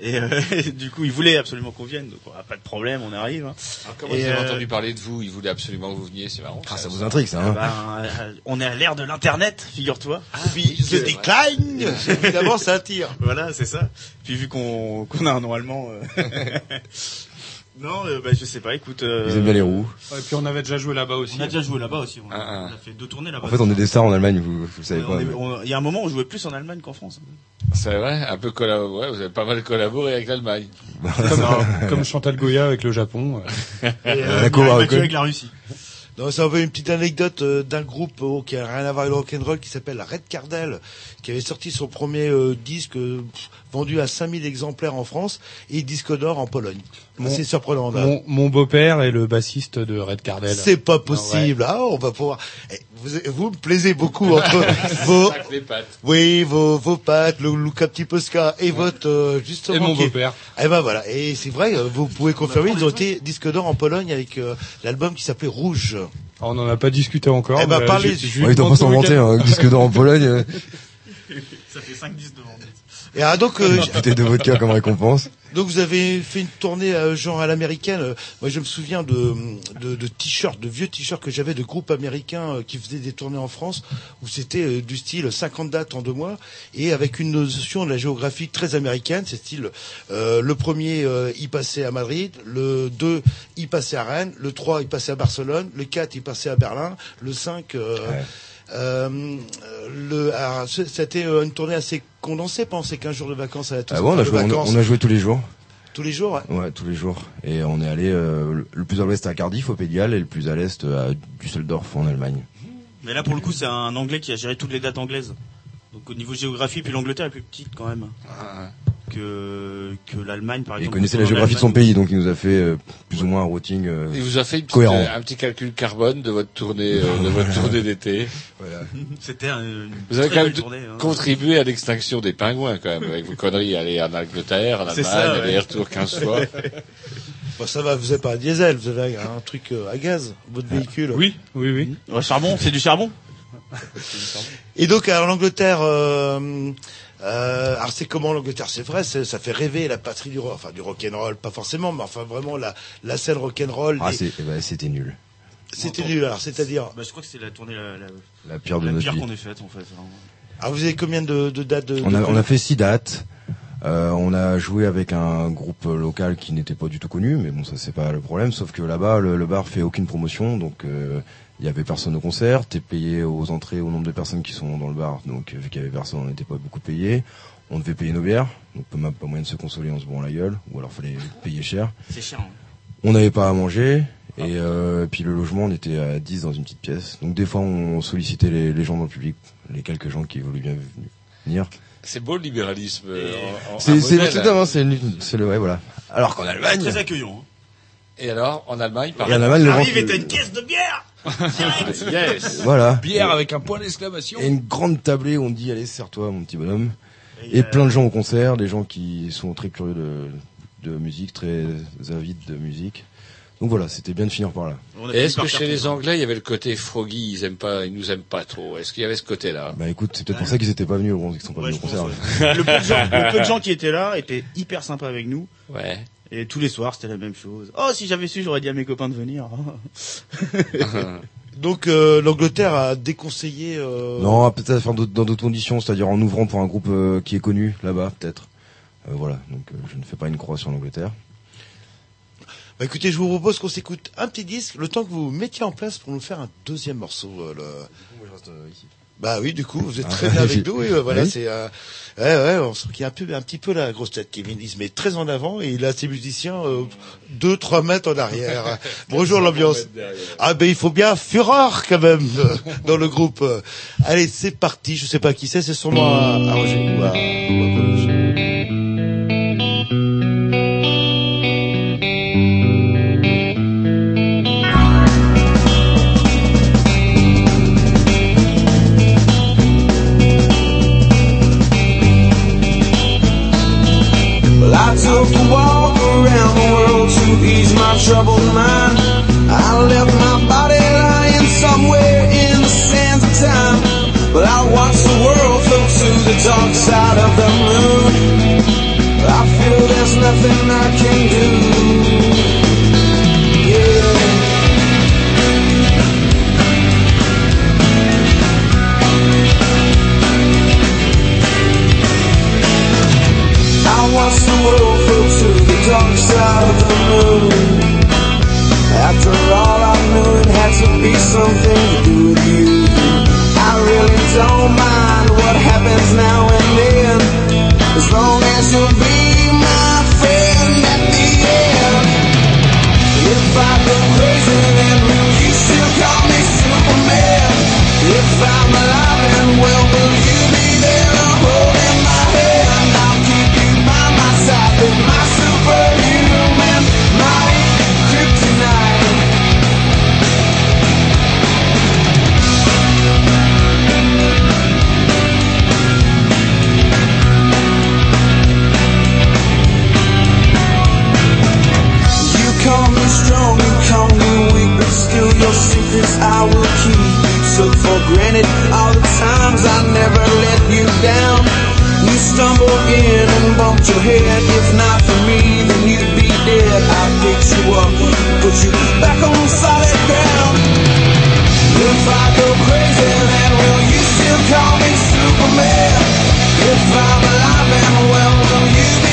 Et euh, (laughs) du coup, ils voulaient absolument qu'on vienne. Donc, ah, pas de problème, on arrive. hein. Alors, comment Et, vous avez euh, entendu parler de vous? Il voulait absolument que vous veniez, c'est marrant. Ah, ça vous intrigue, ça. Hein Ben, euh, on est à l'ère de l'Internet, figure-toi. Puis The Decline, évidemment, ça attire. (laughs) Voilà, c'est ça. Puis vu qu'on qu'on a un nom allemand... (laughs) euh, non, euh, bah, je sais pas, écoute... euh, Ils aiment bien les roues. Et puis on avait déjà joué là-bas aussi. On a déjà joué là-bas aussi. On a, Ah, ah. on a fait deux tournées là-bas. En fait, on est des stars en Allemagne, vous, vous savez On pas. mais- Il y a un moment où on jouait plus en Allemagne qu'en France. C'est vrai, un peu collaboré. Ouais, vous avez pas mal collaboré avec l'Allemagne. (laughs) Comme, comme Chantal Goya avec le Japon. euh. (laughs) Et, Euh, d'accord, ouais, Mathieu quoi. avec la Russie. Non, c'est un peu une petite anecdote euh, d'un groupe euh, qui a rien à voir avec le rock'n'roll qui s'appelle Red Cardel, qui avait sorti son premier euh, disque euh, pff, vendu à 5000 exemplaires en France et disque d'or en Pologne. C'est surprenant. là. Mon, mon beau-père est le bassiste de Red Cardel. C'est pas possible. Ah, on va pouvoir. Eh, Vous, vous me plaisez beaucoup (laughs) entre vos, pattes. oui, vos, vos pattes, le look un petit peu ska et votre euh, justement. Et mon beau-père. Eh ben voilà. Et c'est vrai, euh, vous pouvez confirmer, ils ont été disque d'or en Pologne avec euh, l'album qui s'appelait Rouge. Ah, On n'en a pas discuté encore. Eh ben, parlez- ils doivent demande pas week-end. hein, disque d'or en Pologne. euh, (laughs) Ça fait 5 disques devant. Et ah, donc, euh, Bouteille de vodka comme récompense. Donc vous avez fait une tournée euh, genre à l'américaine. Euh, Moi je me souviens de, de, de t-shirts, de vieux t-shirts que j'avais de groupes américains euh, qui faisaient des tournées en France où c'était euh, du style 50 dates en deux mois et avec une notion de la géographie très américaine. C'est style euh, le premier euh, il passait à Madrid, le 2 il passait à Rennes, le 3 il passait à Barcelone, le 4 il passait à Berlin, le 5 euh, Ouais. Euh, le, alors, c- c'était euh, une tournée assez condensée pendant ces 15 jours de vacances à la Ah bon, on a, de joué, on, a, vacances. on a joué tous les jours. tous les jours. ouais. Ouais, tous les jours. Et on est allé euh, le- le plus à l'ouest à Cardiff, au Pays de Galles, et le plus à l'est à Düsseldorf, en Allemagne. Mais là, pour le coup, c'est un Anglais qui a géré toutes les dates anglaises. Donc au niveau géographie, puis l'Angleterre est plus petite quand même que que l'Allemagne, par Et il exemple. connaissait la géographie de son pays, donc il nous a fait euh, plus ou moins un routing. euh, Il vous a fait une petite- Cohérent. un petit calcul carbone de votre tournée, euh, de votre (laughs) tournée d'été. (laughs) C'était un- une Vous avez quand belle même tournée. hein. contribué à l'extinction des pingouins quand même, avec vos conneries, aller en Angleterre, en Allemagne, ça, ouais. aller-retour 15 fois. (laughs) Bon, ça va, vous avez pas un diesel, vous avez un truc euh, à gaz, votre véhicule. Oui, oui, oui. Ouais, charbon, c'est du charbon. Et donc, alors l'Angleterre, euh, euh, alors c'est comment l'Angleterre C'est vrai, ça fait rêver la patrie du rock, enfin du rock'n'roll, pas forcément, mais enfin vraiment la, la scène rock'n'roll. Ah, les- eh ben, c'était nul. C'était nul, alors c'est-à-dire. Bah, je crois que c'est la tournée la, la, La pire de la notre pire vie. qu'on ait faite en fait. hein. Alors vous avez combien de, de dates de, On de- a, on a fait six dates. Euh, on a joué avec un groupe local qui n'était pas du tout connu, mais bon, ça c'est pas le problème. Sauf que là-bas, le, le bar fait aucune promotion, donc euh, il y avait personne au concert. T'es payé aux entrées au nombre de personnes qui sont dans le bar, donc vu qu'il y avait personne, on n'était pas beaucoup payé. On devait payer nos bières, donc pas, pas moyen de se consoler en se bourrant la gueule, ou alors fallait payer cher. C'est cher. hein. On n'avait pas à manger. Et euh, puis le logement, on était à 10 dans une petite pièce. Donc des fois, on sollicitait les, les gens dans le public, les quelques gens qui voulaient bien venir. C'est beau le libéralisme. euh, C'est c'est hein. hein, le c'est le ouais voilà. Alors qu'en Allemagne, Très accueillant. Et alors, en Allemagne, par et en Allemagne le Arrive et vent- t'as une caisse de bière. (laughs) Yes. voilà. Bière avec un point d'exclamation. Et une grande tablée où on dit allez serre-toi mon petit bonhomme. Et, Et euh, plein de gens au concert, des gens qui sont très curieux de de musique, très avides de musique. Donc voilà, c'était bien de finir par là. Et est-ce que chez les Anglais, il y avait le côté froggy, ils aiment pas, ils nous aiment pas trop? Est-ce qu'il y avait ce côté-là? Bah écoute, c'est peut-être pour ça qu'ils étaient pas venus, ou qu'ils sont pas Ouais, venus au concert. ouais. (laughs) le, peu de gens, le peu de gens qui étaient là étaient hyper sympas avec nous. Ouais. Et tous les soirs, c'était la même chose. Oh, si j'avais su, j'aurais dit à mes copains de venir. (laughs) Donc euh, l'Angleterre a déconseillé. Euh... Non, peut-être dans d'autres conditions, c'est-à-dire en ouvrant pour un groupe euh, qui est connu là-bas, peut-être. Voilà, donc je ne fais pas une croix sur l'Angleterre. Bah, écoutez, je vous propose qu'on s'écoute un petit disque, le temps que vous mettiez en place pour nous faire un deuxième morceau. euh, le- Bah oui, du coup, vous êtes très Ah, bien avec nous. Et, euh, voilà, Oui. c'est. Euh... Ouais, ouais, on sent qu'il y a un peu, un petit peu la grosse tête. Kevin, il se met très en avant et il a ses musiciens euh, deux, trois mètres en arrière. (laughs) Bonjour l'ambiance. Ah ben il faut bien fureur quand même euh, (laughs) dans le groupe. Allez, c'est parti. Je sais pas qui c'est, c'est sûrement à, à Roger ou à- ou my troubled mind. I left my body lying somewhere in the sands of time. But I watched the world float to the dark side of the moon. I feel there's nothing I can do. Something to do with you. I really don't mind what happens now and then, as long in and bumped your head. If not for me, then you'd be dead. I picked you up, put you back on solid ground. If I go crazy, then will you still call me Superman? If I'm alive and well, will you be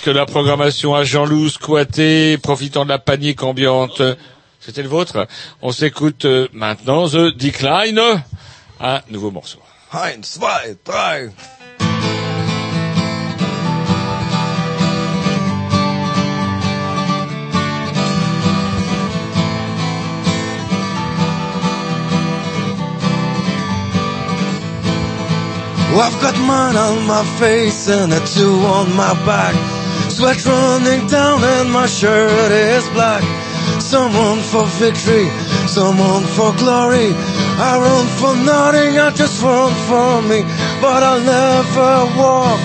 puisque la programmation à Jean-Loup, squattée, profitant de la panique ambiante, c'était le vôtre. On s'écoute euh, maintenant The Decline, un nouveau morceau. Zwei, drei. Well, I've got mine on my face and a two on my back. Sweat running down and my shirt is black. Someone for victory, someone for glory. I run for nothing, I just run for me. But I'll never walk.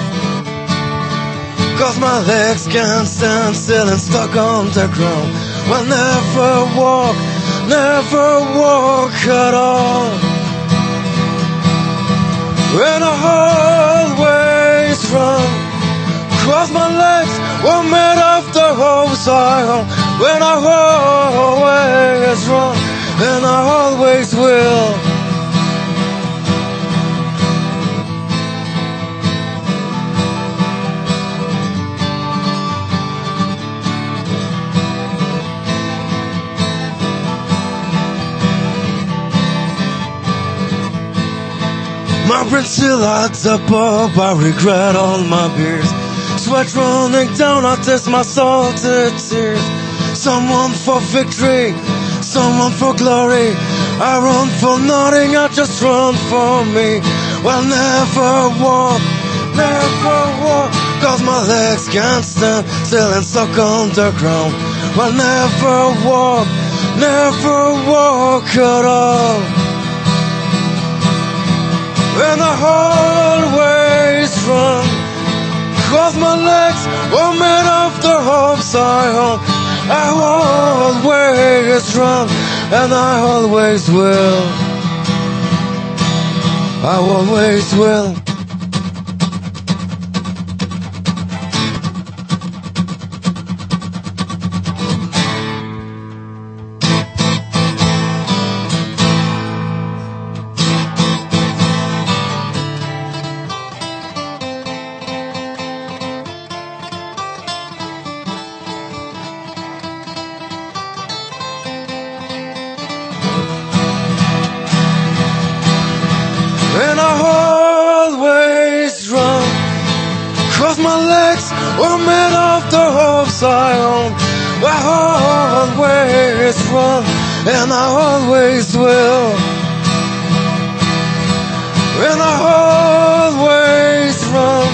Cause my legs can't stand still and stuck on the ground. Well, never walk, never walk at all. When I always run, cross my legs were made of the hopes I. When I always run, and I always will. My brain still adds up, up, I regret all my beers. Sweat running down, I test my tears. Someone for victory, someone for glory. I run for nothing, I just run for me. Well, never walk, never walk, cause my legs can't stand still and stuck on the. Well, never walk, never walk at all. And I always run Cause my legs were made of the hopes I own I always run And I always will. I always will hopes I always run And I always will. And I always run.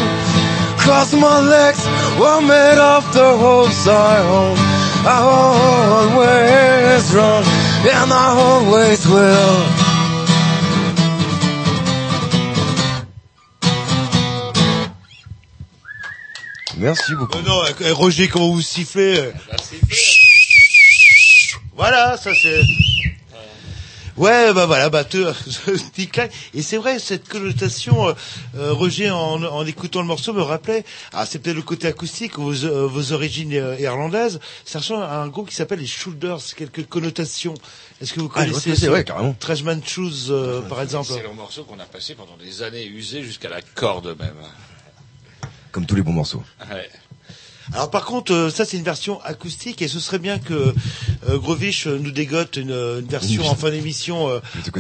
Cause my legs were made of the hopes I own I always run And I always will Merci beaucoup. Euh, non, euh, Roger, comment vous sifflez euh. Voilà, ça c'est. Ouais, bah voilà, bah Klein. (laughs) Et c'est vrai, cette connotation, euh, euh, Roger, en, en écoutant le morceau, me rappelait, ah, c'est peut-être le côté acoustique, vos, euh, vos origines euh, irlandaises, ça ressemble à un groupe qui s'appelle les Shoulders, quelques connotations. Est-ce que vous Ah, connaissez c'est, ce- ouais, carrément. Trashman Shoes, euh, par exemple C'est le morceau qu'on a passé pendant des années, usé jusqu'à la corde même. Comme tous les bons morceaux. Ouais. Alors par contre, euh, ça c'est une version acoustique et ce serait bien que euh, Grovich euh, nous dégote une, une version en fin d'émission. Euh, (laughs)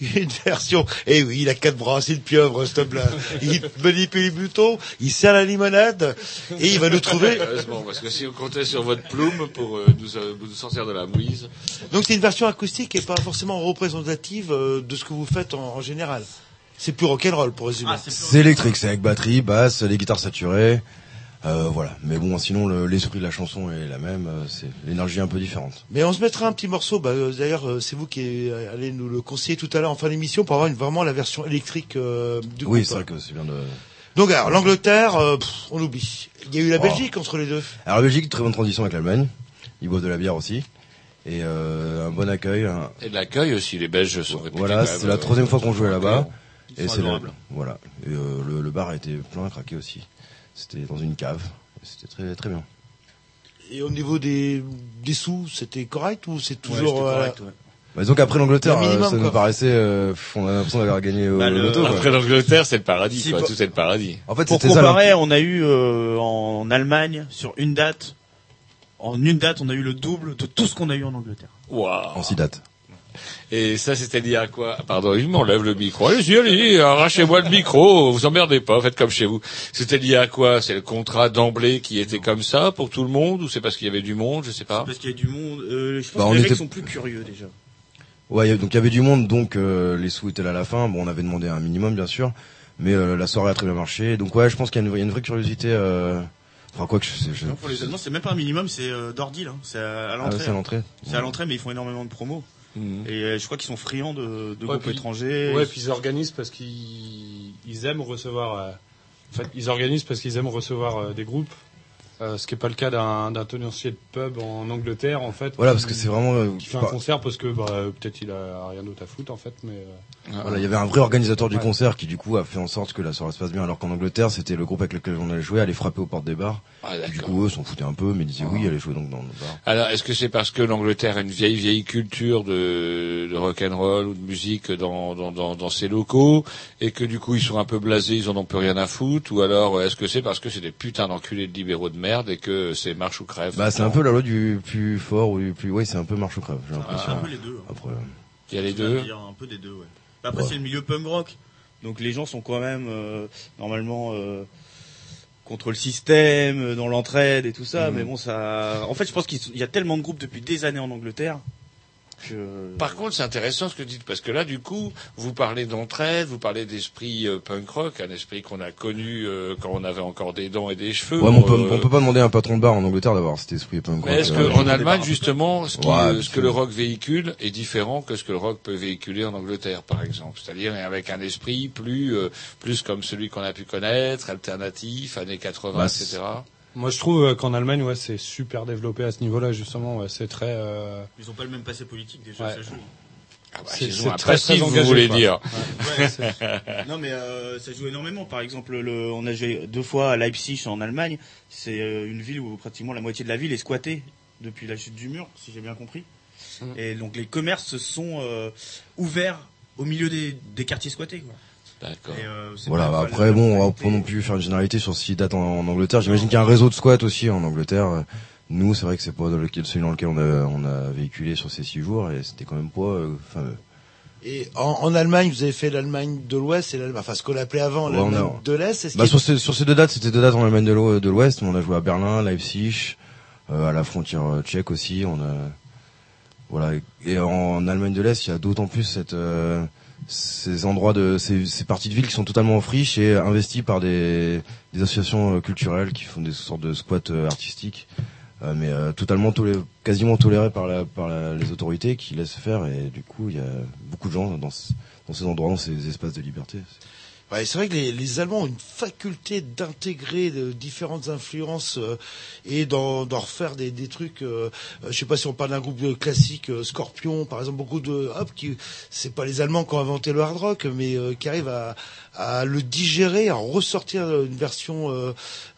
une une version. Eh oui, il a quatre bras, c'est une pieuvre, ce homme-là. Il manipule les boutons, il sert la limonade et il va nous trouver. (laughs) Heureusement, parce que si on comptait sur votre plume pour euh, nous, euh, nous sortir de la mouise. Donc c'est une version acoustique et pas forcément représentative euh, de ce que vous faites en, en général. C'est plus rock'n'roll pour résumer. C'est électrique, c'est avec batterie, basse, les guitares saturées. Euh, voilà. Mais bon, sinon, le- l'esprit de la chanson est la même. euh, C'est l'énergie un peu différente. Mais on se mettra un petit morceau. Bah, euh, D'ailleurs, euh, c'est vous qui allez nous le conseiller tout à l'heure en fin d'émission pour avoir une, vraiment la version électrique euh, du Oui, groupe. c'est vrai que c'est bien de. Donc alors l'Angleterre, euh, on oublie. Il y a eu la Oh. Belgique entre les deux. Alors la Belgique, très bonne transition avec l'Allemagne. Ils boivent de la bière aussi. Et euh, un bon accueil. un- Et de l'accueil aussi, les Belges sont réputés Voilà, c'est la euh, troisième fois qu'on jouait là-bas. Et c'est le, adorables. voilà. Et euh, le, le bar était plein à craquer aussi. C'était dans une cave. C'était très très bien. Et au niveau des, des sous, c'était correct ou c'est Ouais, toujours euh, correct, ouais. Bah, disons qu'après l'Angleterre, euh, ça nous quoi. paraissait, euh, on a l'impression d'avoir gagné au Bah, le- loto. quoi. Après l'Angleterre, c'est le paradis, Si, quoi. pour- Tout est le paradis. En fait, Pour comparer, on a eu euh, en Allemagne sur une date, en une date, on a eu le double de tout ce qu'on a eu en Angleterre. Waouh. En six dates. Et ça, c'était lié à quoi? Pardon, il m'enlève le micro. Allez-y, allez, arrachez-moi le micro. Vous emmerdez pas, faites comme chez vous. C'était lié à quoi? C'est le contrat d'emblée qui était comme ça pour tout le monde ou c'est parce qu'il y avait du monde? Je sais pas. Parce qu'il y a du monde. euh, je pense Bah, que les était- mecs sont plus curieux déjà. Ouais, donc il y avait du monde, donc euh, les sous étaient là à la fin. Bon, on avait demandé un minimum, bien sûr. Mais euh, la soirée a très bien marché. Donc ouais, je pense qu'il y a une, il y a une vraie curiosité. Euh... Enfin quoi que je sais. Je... Non, pour les Allemands, c'est même pas un minimum, c'est euh, d'ordi, là. C'est à, à l'entrée. Ah ouais, c'est à l'entrée. hein. C'est à l'entrée, mais ils font énormément de promos. Et euh, je crois qu'ils sont friands de, de groupes puis- étrangers. Ouais, puis ils organisent parce qu'ils ils aiment recevoir. euh, en fait, ils organisent parce qu'ils aiment recevoir euh, des groupes. Euh, ce qui n'est pas le cas d'un d'un tenancier de pub en Angleterre, en fait. Voilà, parce que c'est vraiment, euh, qui fait un concert parce que bah, peut-être il a rien d'autre à foutre, en fait. Mais euh, Voilà, il y avait un vrai organisateur du Ouais. concert qui du coup a fait en sorte que la soirée se passe bien, alors qu'en Angleterre c'était le groupe avec lequel on allait jouer, aller frapper aux portes des bars. Ah, Et du coup eux s'en foutaient un peu, mais ils disaient oui, allez jouer donc dans le bar. Alors, est-ce que c'est parce que l'Angleterre a une vieille vieille culture de, de rock and roll ou de musique dans, dans, dans, dans ses locaux et que du coup ils sont un peu blasés, ils en ont plus rien à foutre, ou alors est-ce que c'est parce que c'est des putains d'enculés de libéraux de merde et que c'est marche ou crève Bah c'est un peu la loi du plus fort ou du plus, oui c'est un peu marche ou crève, j'ai l'impression. un peu les deux, hein. Après. euh, Il y a les deux. dois dire Un peu des deux, ouais. Bah, Après, Ouais. c'est le milieu punk rock. Donc les gens sont quand même euh, normalement euh, contre le système, dans l'entraide et tout ça. Mhm. Mais bon, ça. En fait, je pense qu'il y a tellement de groupes depuis des années en Angleterre Par contre, c'est intéressant ce que vous dites, parce que là, du coup, vous parlez d'entraide, vous parlez d'esprit euh, punk rock, un esprit qu'on a connu euh, quand on avait encore des dents et des cheveux. Ouais, mais on peut, Euh, on peut pas demander à un patron de bar en Angleterre d'avoir cet esprit punk Mais rock, est-ce euh, qu'en Allemagne, justement, ce, qui, Ouais, euh, ce que le rock véhicule est différent que ce que le rock peut véhiculer en Angleterre, par exemple? C'est-à-dire avec un esprit plus, euh, plus comme celui qu'on a pu connaître, alternatif, années 80, Bah, etc. moi, je trouve euh, qu'en Allemagne, ouais, c'est super développé à ce niveau-là, justement. Ouais, c'est très. euh, Ils ont pas le même passé politique déjà, Ouais. ça joue. Ah bah, C'est- très, très vous engagé, voulez quoi. dire. Ouais. Ouais, c'est- (laughs) non mais euh, ça joue énormément. Par exemple, le, on a joué deux fois à Leipzig en Allemagne. C'est une ville où pratiquement la moitié de la ville est squattée depuis la chute du mur, si j'ai bien compris. Et donc les commerces se sont euh, ouverts au milieu des, des quartiers squattés. Quoi. D'accord. Euh, Voilà, pas- bah après bon, on va pas non plus faire une généralité sur ce qui date en, en Angleterre. J'imagine qu'il y a un réseau de squats aussi en Angleterre. Nous, c'est vrai que c'est pas dans lequel, celui dans lequel on a, on a véhiculé sur ces six jours et c'était quand même pas euh, fameux. Et en, en Allemagne, vous avez fait l'Allemagne de l'Ouest et l'Allemagne, enfin ce qu'on appelait avant l'Allemagne a- de l'Est. Bah, sur, ces, sur ces deux dates, c'était deux dates en Allemagne de de l'Ouest. On a joué à Berlin, Leipzig, euh, à la frontière euh, tchèque aussi. On a voilà. Et en, Allemagne de l'Est, il y a d'autant plus cette euh, ces endroits de ces, ces parties de ville qui sont totalement en friche et investies par des, des associations euh, culturelles qui font des sortes de squats euh, artistiques. Euh, mais euh, totalement quasiment toléré par, la, par la- les autorités qui laissent faire et du coup il y a beaucoup de gens dans, dans ces endroits, dans ces espaces de liberté. C'est vrai que les, Allemands ont une faculté d'intégrer différentes influences euh, et d'en refaire des, des trucs. Euh, euh, je sais pas si on parle d'un groupe de classique, euh, Scorpion, par exemple, beaucoup de hop qui c'est pas les Allemands qui ont inventé le hard rock, mais euh, qui arrivent à, à le digérer, à ressortir une version euh,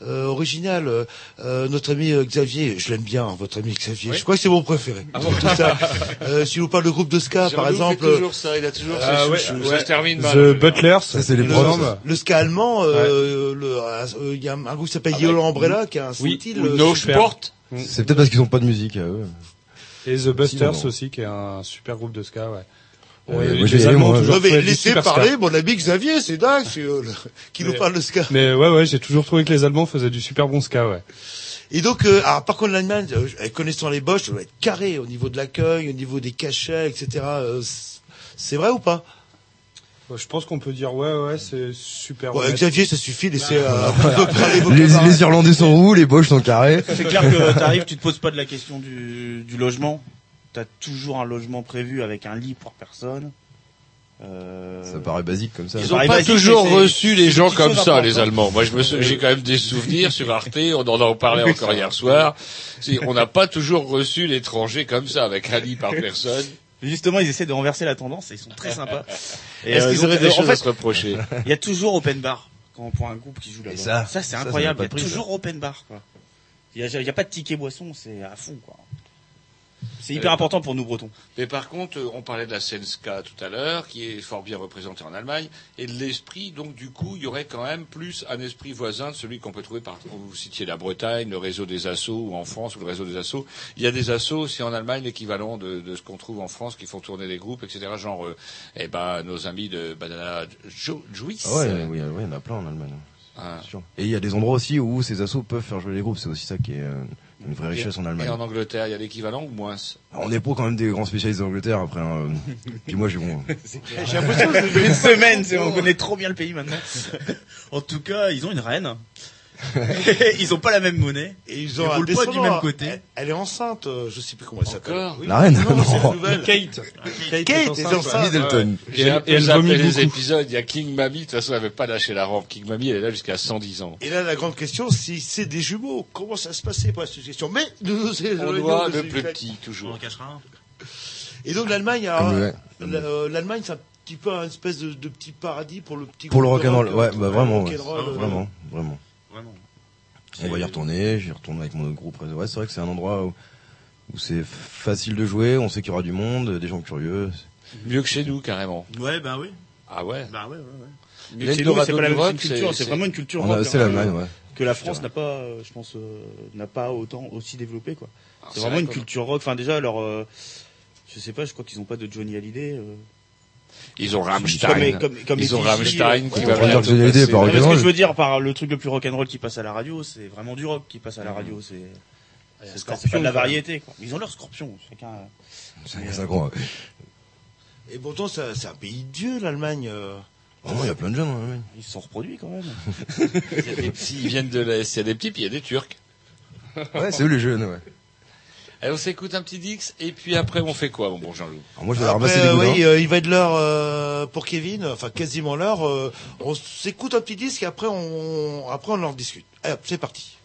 euh, originale. Euh, notre ami euh, Xavier, je l'aime bien, hein, votre ami Xavier. Je crois que c'est mon préféré. Ah Tout ça. (laughs) Euh, si vous parle de groupe de ska, par exemple. toujours ça, il a toujours Ah ses ouais, chouchous, ouais. ça se termine. The Butlers, Ça, c'est les le, Browns. le ska allemand, euh, le- euh, il y a un groupe qui s'appelle Ah, Yellow ouais. Umbrella qui a un Oui, style euh, No super. Sport. C'est peut-être parce qu'ils ont pas de musique à eux. Et The Busters aussi, qui est un super groupe de ska, ouais. Ouais, Euh, moi, les moi. toujours Non, mais fait du laissez super ska. parler mon ami Xavier, c'est dingue, c'est, euh, qui nous parle de ska. Mais ouais, ouais, j'ai toujours trouvé que les Allemands faisaient du super bon ska, ouais. Et donc, euh, alors, par contre, l'Allemagne, euh, connaissant les Bosch, ça doit être carré au niveau de l'accueil, au niveau des cachets, etc. euh, c'est- vrai ou pas? Ouais, Je pense qu'on peut dire, ouais, ouais, c'est super. ouais. Xavier, ça suffit, laissez euh, (laughs) parler vos Les, les Irlandais sont roux, les Boches sont carrés. C'est clair que t'arrives, tu te poses pas de la question du, du logement. T'as toujours un logement prévu avec un lit pour personne. Euh... Ça paraît basique comme ça. Ils Ça ont paraît pas basique, toujours c'est- reçu les c'est gens comme ça, les. Allemands. Moi, je me, sou- j'ai quand même des souvenirs sur Arte. On en a parlé (laughs) encore hier soir. Si, on n'a pas toujours reçu l'étranger comme ça, avec un lit par personne. Justement, ils essaient de renverser la tendance et ils sont très sympas. (laughs) Est-ce euh, qu'ils auraient des en choses fait, à se reprocher (laughs) Il y a toujours open bar quand pour un groupe qui joue là-bas. Ça, c'est ça, ça incroyable. Il y a toujours open bar. quoi. Il y a, a pas de ticket boisson, c'est à fond quoi. C'est hyper important pour nous Bretons. Mais par contre, euh, on parlait de la scène ska tout à l'heure, qui est fort bien représentée en Allemagne, et de l'esprit, donc du coup, il y aurait quand même plus un esprit voisin de celui qu'on peut trouver par, vous citiez la Bretagne, le réseau des assos, ou en France, ou le réseau des assos. Il y a des assos aussi en Allemagne, l'équivalent de, de ce qu'on trouve en France, qui font tourner des groupes, etc. Genre, euh, eh ben, nos amis de Banana Jo- Juice. Ah ouais, oui, oui, il y en a plein en Allemagne. Ah. sûr. Et il y a des endroits aussi où ces assos peuvent faire jouer les groupes. C'est aussi ça qui est euh, une vraie richesse en Allemagne. Et en Angleterre, il y a l'équivalent ou moins? On est pas quand même des grands spécialistes d'Angleterre après. Hein. (laughs) Puis moi, j'ai bon. J'ai l'impression que c'est (laughs) une semaine, c'est- on connaît trop bien le pays maintenant. (laughs) en tout cas, ils ont une reine. (laughs) ils ont pas la même monnaie. Et ils Ils ont un roulent pas du même côté. Elle, elle est enceinte, euh, je sais plus comment elle s'appelle. Oui. La reine Non, c'est Non. une nouvelle. Kate. Kate, est est enceinte, enceinte. Middleton. Un Et peu elle vomit les beaucoup. épisodes. Il y a King Mamie. De toute façon, elle n'avait pas lâché la rampe. King Mamie, elle est là jusqu'à 110 ans. Et là, la grande question, si c'est des jumeaux, comment ça se passait pour la question Mais nous, c'est On le doit le plus petit, On toujours. en cachera un. Et donc l'Allemagne, euh, l'Allemagne, c'est un petit peu une espèce de, de petit paradis pour le petit. Pour le groupe de rock'n'roll, rock, ouais, euh, bah vraiment, ouais. euh, vraiment, vraiment. On va y retourner. J'y retourne avec mon autre groupe. Ouais, c'est vrai que c'est un endroit où, où c'est facile de jouer. On sait qu'il y aura du monde, des gens curieux. Mieux que chez nous, carrément. Ouais, bah oui. Ah ouais Bah ouais, ouais, ouais. Mais L'Eldorado chez nous, c'est pas la même rock, culture, c'est- vraiment une culture a- rock, c'est l'Allemagne, ouais. Que la France n'a pas, euh, je pense, euh, n'a pas autant aussi développé quoi. Ah, C'est vraiment vrai une culture rock. Enfin déjà, alors, euh, je sais pas, je crois qu'ils ont pas de Johnny Hallyday. euh. Ils ont Rammstein. comme- comme Ils ont Rammstein euh, qui va mais ce que je veux dire par le truc le plus rock'n'roll qui passe à la radio, c'est vraiment du rock qui passe à la radio. C'est c'est c'est pas, c'est pas de la variété. Quoi. Ils ont leur scorpion. Chacun. C'est grand. Et pourtant, c'est un pays de Dieu, l'Allemagne. euh. Oh, il y a plein de jeunes en Allemagne. Ils se sont reproduits quand même. (laughs) Il y a des petits, ils viennent de l'Est. Il y a des petits, puis il y a des Turcs. Ouais, c'est eux les jeunes, ouais? Allez, on s'écoute un petit Dix, et puis après, on fait quoi, mon bon Jean-Loup moi, je vais Après, ramasser des euh, oui, euh, il va être l'heure euh, pour Kevin, enfin quasiment l'heure. euh, on s'écoute un petit disque et après on, après on en discute. Allez, hop, c'est parti.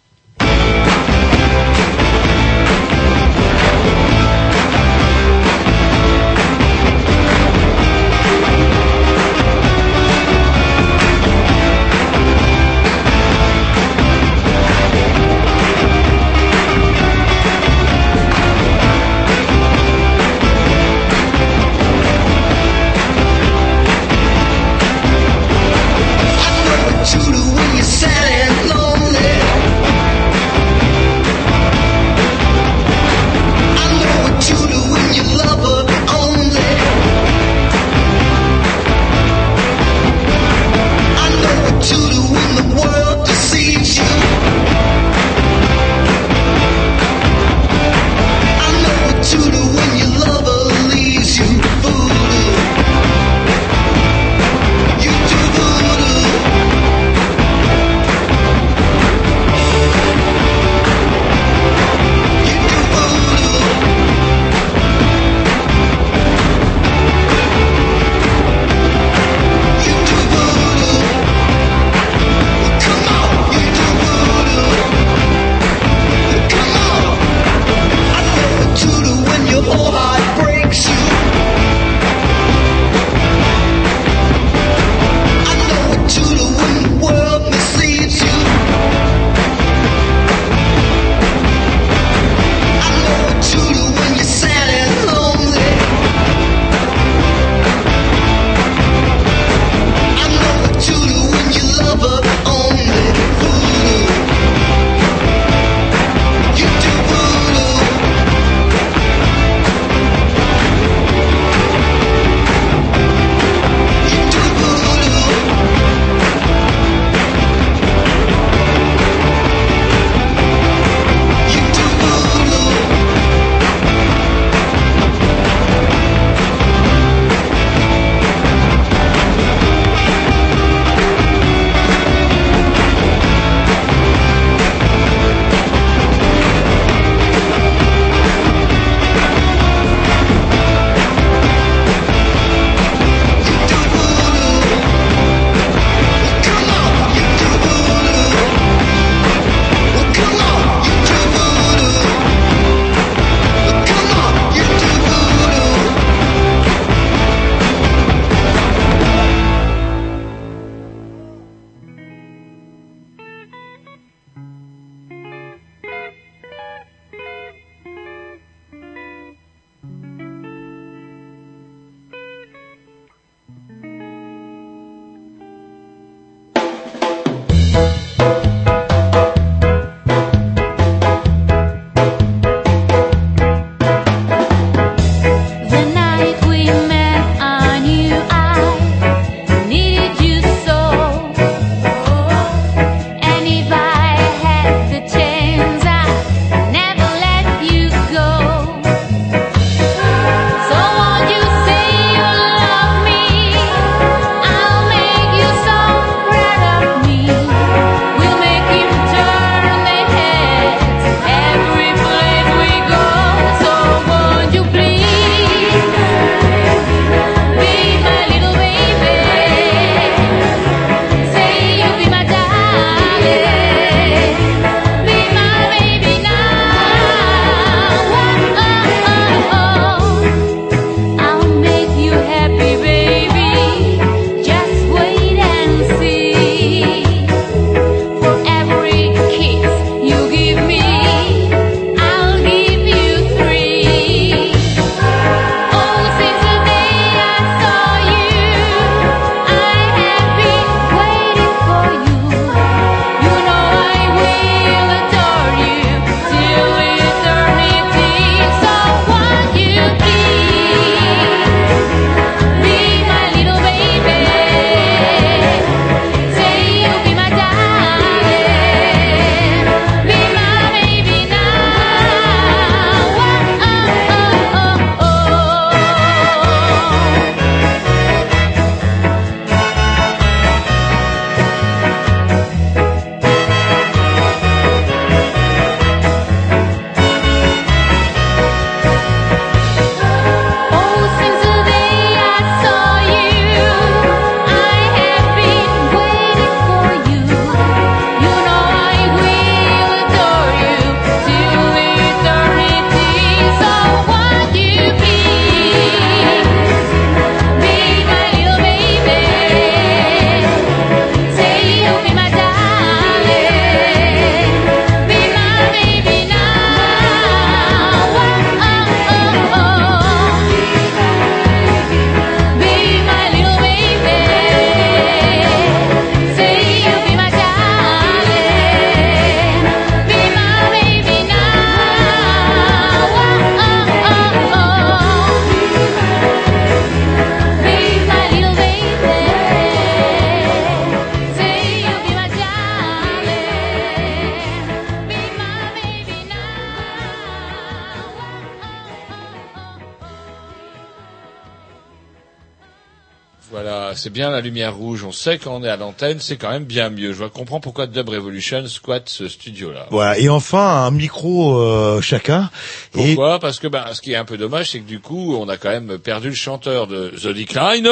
La lumière rouge. On sait quand on est à l'antenne, c'est quand même bien mieux. Je comprends pourquoi Dub Revolution squatte ce studio-là. Voilà. Et enfin, un micro euh, chacun. Et Pourquoi? Parce que ben, ce qui est un peu dommage, c'est que du coup, on a quand même perdu le chanteur de The Decline.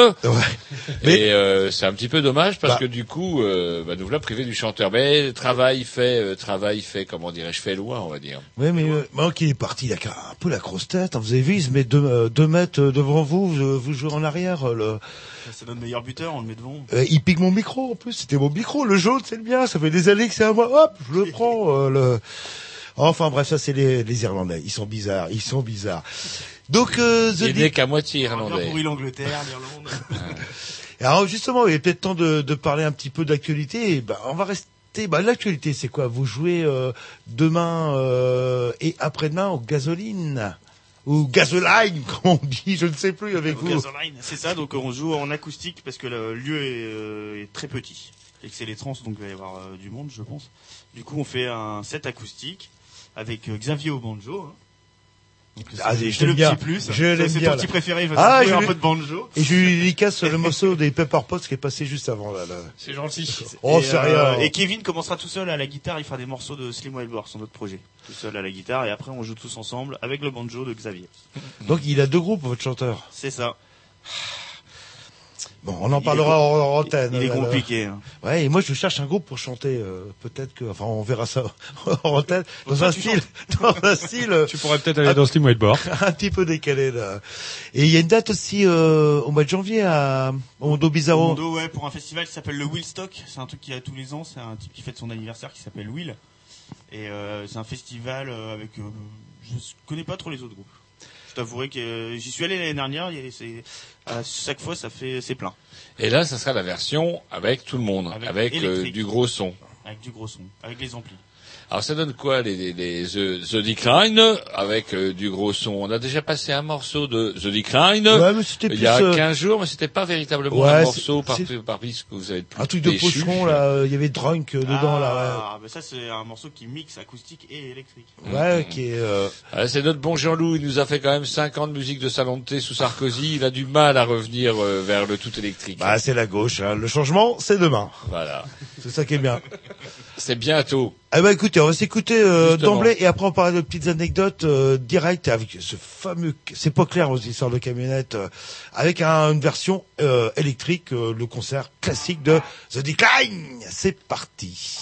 Et euh, c'est un petit peu dommage parce Bah. que du coup, euh, bah, nous voilà privés du chanteur. Mais travail fait, euh, travail fait, comment dirais-je, fait loin, on va dire. Oui, mais euh, maintenant qu'il est parti, il a un peu la grosse tête. hein. Vous avez vu, il se met deux, euh, deux mètres devant vous, vous, jouez en arrière. Le... C'est notre meilleur buteur, on le met devant. Euh, il pique mon micro en plus, c'était mon micro, le jaune c'est le mien, ça fait des années que c'est à moi, hop, je le (laughs) prends. euh, le... Enfin bref, ça c'est les, les Irlandais, ils sont bizarres, ils sont bizarres. Donc euh, The Il n'est qu'à moitié Bien irlandais. pourri l'Angleterre, l'Irlande. (laughs) Alors justement, il est peut-être temps de, de parler un petit peu d'actualité. Ben, on va rester. Ben, l'actualité, c'est quoi? Vous jouez euh, demain euh, et après-demain au gasoline ou gasoline, (laughs) comme on dit, je ne sais plus avec vous. Gasoline, C'est ça, donc on joue en acoustique parce que le lieu est, euh, est très petit et que c'est les trans, donc il va y avoir euh, du monde, je pense. Du coup, on fait un set acoustique avec euh, Xavier au banjo. hein. Donc, Ah, c'est- je le bien. petit plus. Je C'est- ton petit préféré, il va Ah, je un lui- peu de banjo. Et je lui dédicace le (laughs) morceau des Pepper Pots qui est passé juste avant là. là. C'est gentil. Oh, et, c'est euh, rien. et Kevin commencera tout seul à la guitare, il fera des morceaux de Slim Wild Boar, son autre projet. Tout seul à la guitare, et après on joue tous ensemble avec le banjo de Xavier. Donc il a deux groupes, votre chanteur. C'est ça. Bon, on en Il parlera en antenne. il est là. compliqué, hein. Ouais, et moi je cherche un groupe pour chanter. euh, peut-être que, enfin, on verra ça (laughs) en antenne. Dans un style, (laughs) dans un style. euh, Tu pourrais peut-être aller dans Slim Whiteboard. (laughs) un petit peu décalé là. Et il y a une date aussi euh, au mois de janvier à Mondo Bizarro. Mondo, ouais, pour un festival qui s'appelle le Willstock. C'est un truc qui a tous les ans. C'est un type qui fête son anniversaire qui s'appelle Will. Et euh, c'est un festival euh, avec. euh, je connais pas trop les autres groupes. Je t'avouerai que j'y suis allé l'année dernière. c'est- à chaque fois, ça fait c'est plein. Et là, ça sera la version avec tout le monde, avec, du gros son. Avec du gros son, avec les amplis. Alors ça donne quoi les, les, les The, The Decline avec euh, du gros son? On a déjà passé un morceau de The Decline Ouais, mais c'était il y a euh, 15 jours, mais c'était pas véritablement Ouais, un morceau par, par ce que vous avez plus Un truc de déchu. pocheron là, euh, il y avait Drunk euh, dedans là. Ah, bah ça c'est un morceau qui mixe acoustique et électrique. Ouais, ouais qui est. euh, Ah, c'est notre bon Jean-Loup, il nous a fait quand même 5 ans de musique de salon de thé sous Sarkozy, il a du mal à revenir euh, vers le tout électrique. Bah c'est la gauche. hein. Le changement, c'est demain. Voilà. C'est ça qui est bien. C'est bientôt. Ah bah écoutez, on va s'écouter euh, d'emblée et après on parlera de petites anecdotes euh, directes avec ce fameux, c'est pas clair aux histoires de camionnette, euh, avec un- une version euh, électrique, euh, le concert classique de The Decline. C'est parti.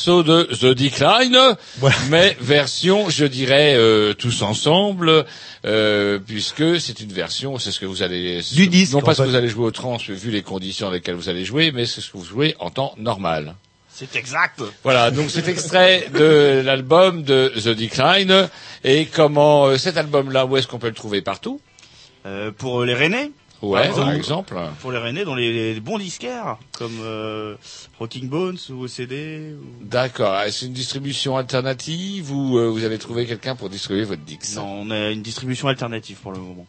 Morceau de The Decline, mais version, je dirais, euh, tous ensemble, euh, puisque c'est une version, c'est ce que vous allez... Du disque, Non pas en ce que vous allez jouer au trans, vu les conditions dans lesquelles vous allez jouer, mais c'est ce que vous jouez en temps normal. C'est exact. Voilà, donc cet extrait de l'album de The Decline, et comment euh, cet album-là, où est-ce qu'on peut le trouver? Partout? Euh, pour les Rennais? Ouais, par exemple. Pour les Rennais, dans les, les bons disquaires, comme euh, Rocking Bones ou OCD. Ou... D'accord, Ah, c'est une distribution alternative ou euh, vous avez trouvé quelqu'un pour distribuer votre Dix? Non, on a une distribution alternative pour le moment.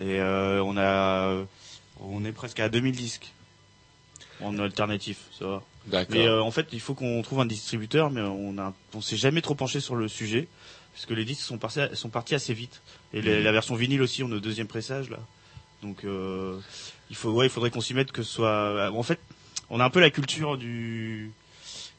Et euh, on a, on est presque à 2000 disques en alternatif, ça va. D'accord. Mais en fait, il faut qu'on trouve un distributeur, mais on a, on s'est jamais trop penché sur le sujet, puisque les disques sont, partis- sont partis assez vite. Et les- Mhm. la version vinyle aussi, on est au deuxième pressage là. Donc, euh, il faut, ouais, il faudrait qu'on s'y mette que ce soit. En fait, on a un peu la culture du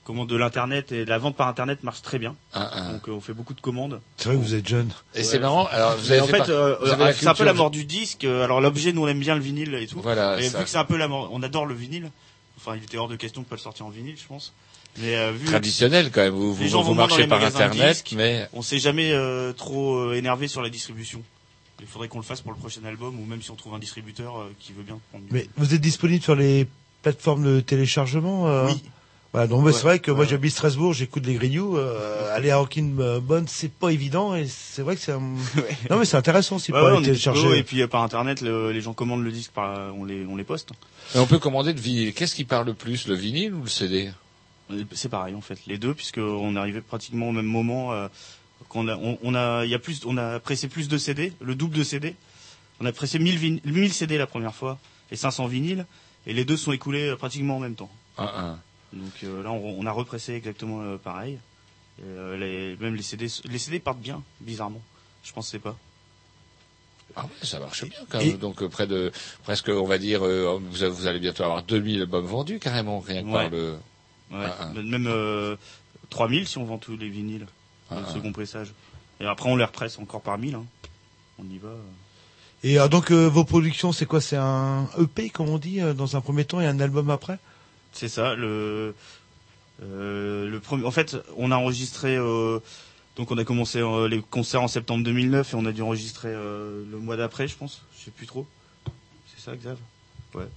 comment de l'internet et la vente par internet marche très bien. Ah, ah. Donc, euh, on fait beaucoup de commandes. C'est vrai que vous êtes jeune. Et c'est marrant, alors vous avez en fait par- euh, vous c'est un peu la mort du disque. euh, Alors l'objet, nous on aime bien le vinyle et tout. Voilà, Et ça. vu que c'est un peu la mort, on adore le vinyle. Enfin, il était hors de question de pas le sortir en vinyle, je pense. Mais euh, vu Traditionnel quand même, vous, vous, les gens vous vont moins dans marchez les par de internet, disques, mais on s'est jamais euh, trop euh, énervé sur la distribution. Il faudrait qu'on le fasse pour le prochain album ou même si on trouve un distributeur euh, qui veut bien prendre. du- Mais vous êtes disponible sur les plateformes de téléchargement euh Oui. Voilà, donc c'est Ouais, vrai que moi ouais. j'habite Strasbourg, j'écoute les grignoux, (laughs) euh, aller à Rockin' Bonne, c'est pas évident et c'est vrai que c'est un... (laughs) Non mais c'est intéressant Ouais, ouais, est dispo, télécharger. et puis euh, par internet, le- les gens commandent le disque, par, on les on les poste. mais on peut commander de vinyle. Qu'est-ce qui parle le plus, le vinyle ou le CD C'est pareil en fait, les deux, puisque on est arrivé pratiquement au même moment. euh, qu'on a, on, on a, y a plus, on a pressé plus de CD, le double de CD. On a pressé 1000, vin- 1000 CD la première fois et 500 vinyles, et les deux sont écoulés euh, pratiquement en même temps. Un, un. Donc euh, là, on, on a repressé exactement euh, pareil. Et, euh, les, même les CD, les CD partent bien, bizarrement. Je pensais pas. Ah ouais, ça marche bien quand Et- même. Donc près de presque, on va dire, euh, vous, vous allez bientôt avoir 2000 albums vendus carrément, rien que par le. Ouais. Ah, ah. Même euh, 3000 si on vend tous les vinyles, Ah, le ah. second pressage. Et après, on les represse encore par 1000. Hein. On y va. euh. Et alors, donc euh, vos productions, c'est quoi? C'est un EP comme on dit euh, dans un premier temps et un album après? C'est ça. Le, euh, le premier. En fait, on a enregistré. euh, donc, on a commencé euh, les concerts en septembre 2009 et on a dû enregistrer euh, le mois d'après, je pense. Je sais plus trop. C'est ça, Xav? Ouais.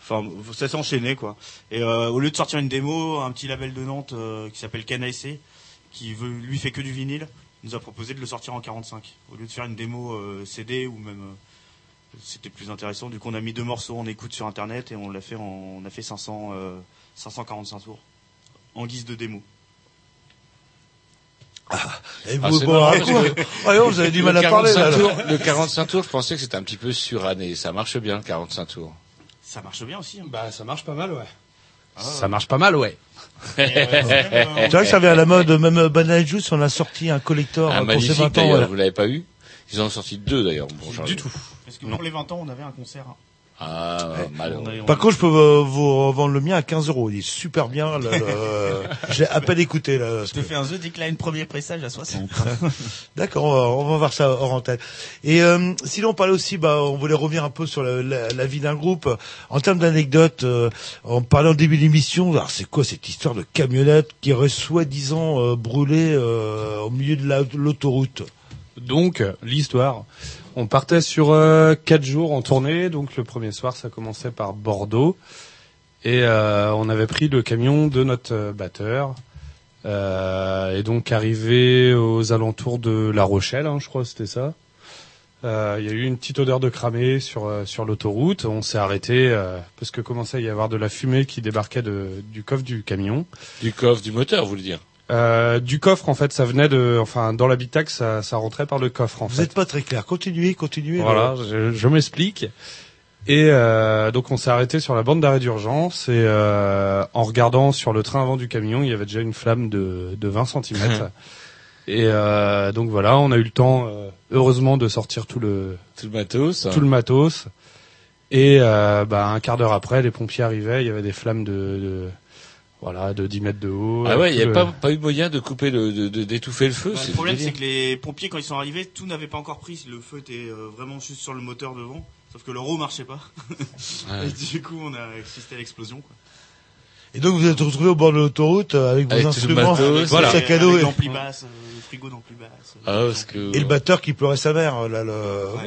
Enfin, ça s'est enchaîné, quoi. Et euh, au lieu de sortir une démo, un petit label de Nantes euh, qui s'appelle Canaessé, qui veut, lui fait que du vinyle, nous a proposé de le sortir en 45. Au lieu de faire une démo euh, CD ou même euh, c'était plus intéressant. Du coup, on a mis deux morceaux en écoute sur internet et on l'a fait en, on a fait 500, euh, 545 tours en guise de démo. Et Ah, vous, bon, marrant, que Ah non, vous avez du mal à parler, 45 là. tours- le 45 tours, je pensais que c'était un petit peu suranné. Ça marche bien, le 45 tours. Ça marche bien aussi. hein. Bah, ça marche pas mal, ouais. Ça marche pas mal, ouais. C'est vrai que ça vient à la mode, même Banana Juice, on a sorti un collector Un euh, pour ses magnifique 20 ans. voilà. vous l'avez pas eu Ils en ont sorti deux d'ailleurs. Bon, Du tout. Parce que pour les 20 ans, on avait un concert. Ah, malheureux. A- on- Par contre, je peux euh, vous revendre le mien à 15 euros. Il est super bien. le- le- (laughs) J'ai à peine écouté. Là, Je te fais un The Decline premier pressage à 60. (laughs) D'accord, on va, on va voir ça hors antenne. Et euh, sinon, on parlait aussi, bah, on voulait revenir un peu sur la, la- la vie d'un groupe. En termes d'anecdotes, euh, on parlait en début d'émission, alors c'est quoi cette histoire de camionnette qui aurait soi-disant euh, brûlé euh, au milieu de la- de l'autoroute? Donc, l'histoire. On partait sur euh, quatre jours en tournée. Donc, le premier soir, ça commençait par Bordeaux. Et euh, on avait pris le camion de notre euh, batteur. Et donc, arrivé aux alentours de La Rochelle, hein, je crois c'était ça. Il y a eu une petite odeur de cramé sur l'autoroute. On s'est arrêté parce que commençait à y avoir de la fumée qui débarquait du coffre du camion. Du coffre du moteur, vous voulez dire? Euh, du coffre en fait, ça venait de, enfin dans l'habitacle, ça, ça rentrait par le coffre en Vous fait. n'êtes pas très clair. Continuez, continuez. Voilà, je, je m'explique. Et euh, donc on s'est arrêté sur la bande d'arrêt d'urgence et euh, en regardant sur le train avant du camion, il y avait déjà une flamme de, de 20 cm. et euh, donc voilà, on a eu le temps, euh, heureusement, de sortir tout le Tout le matos. tout le matos. Et euh, bah, un quart d'heure après, les pompiers arrivaient, il y avait des flammes de, de voilà de 10 mètres de haut. Ah ouais, il n'y le- avait pas, pas eu moyen de couper le, de, de- d'étouffer le feu. Bah, le problème, c'est que les pompiers, quand ils sont arrivés, tout n'avait pas encore pris. Le feu était euh, vraiment juste sur le moteur devant. Sauf que le roue marchait pas. (laughs) Ouais. Et du coup, on a assisté à l'explosion. quoi. Et donc vous êtes retrouvé au bord de l'autoroute euh, avec vos Avec instruments, matos, votre voilà. sac à dos Avec et, l'ampli basse, euh, le frigo d'ampli basse. Ah, parce que... et le batteur qui pleurait sa mère. Là, le...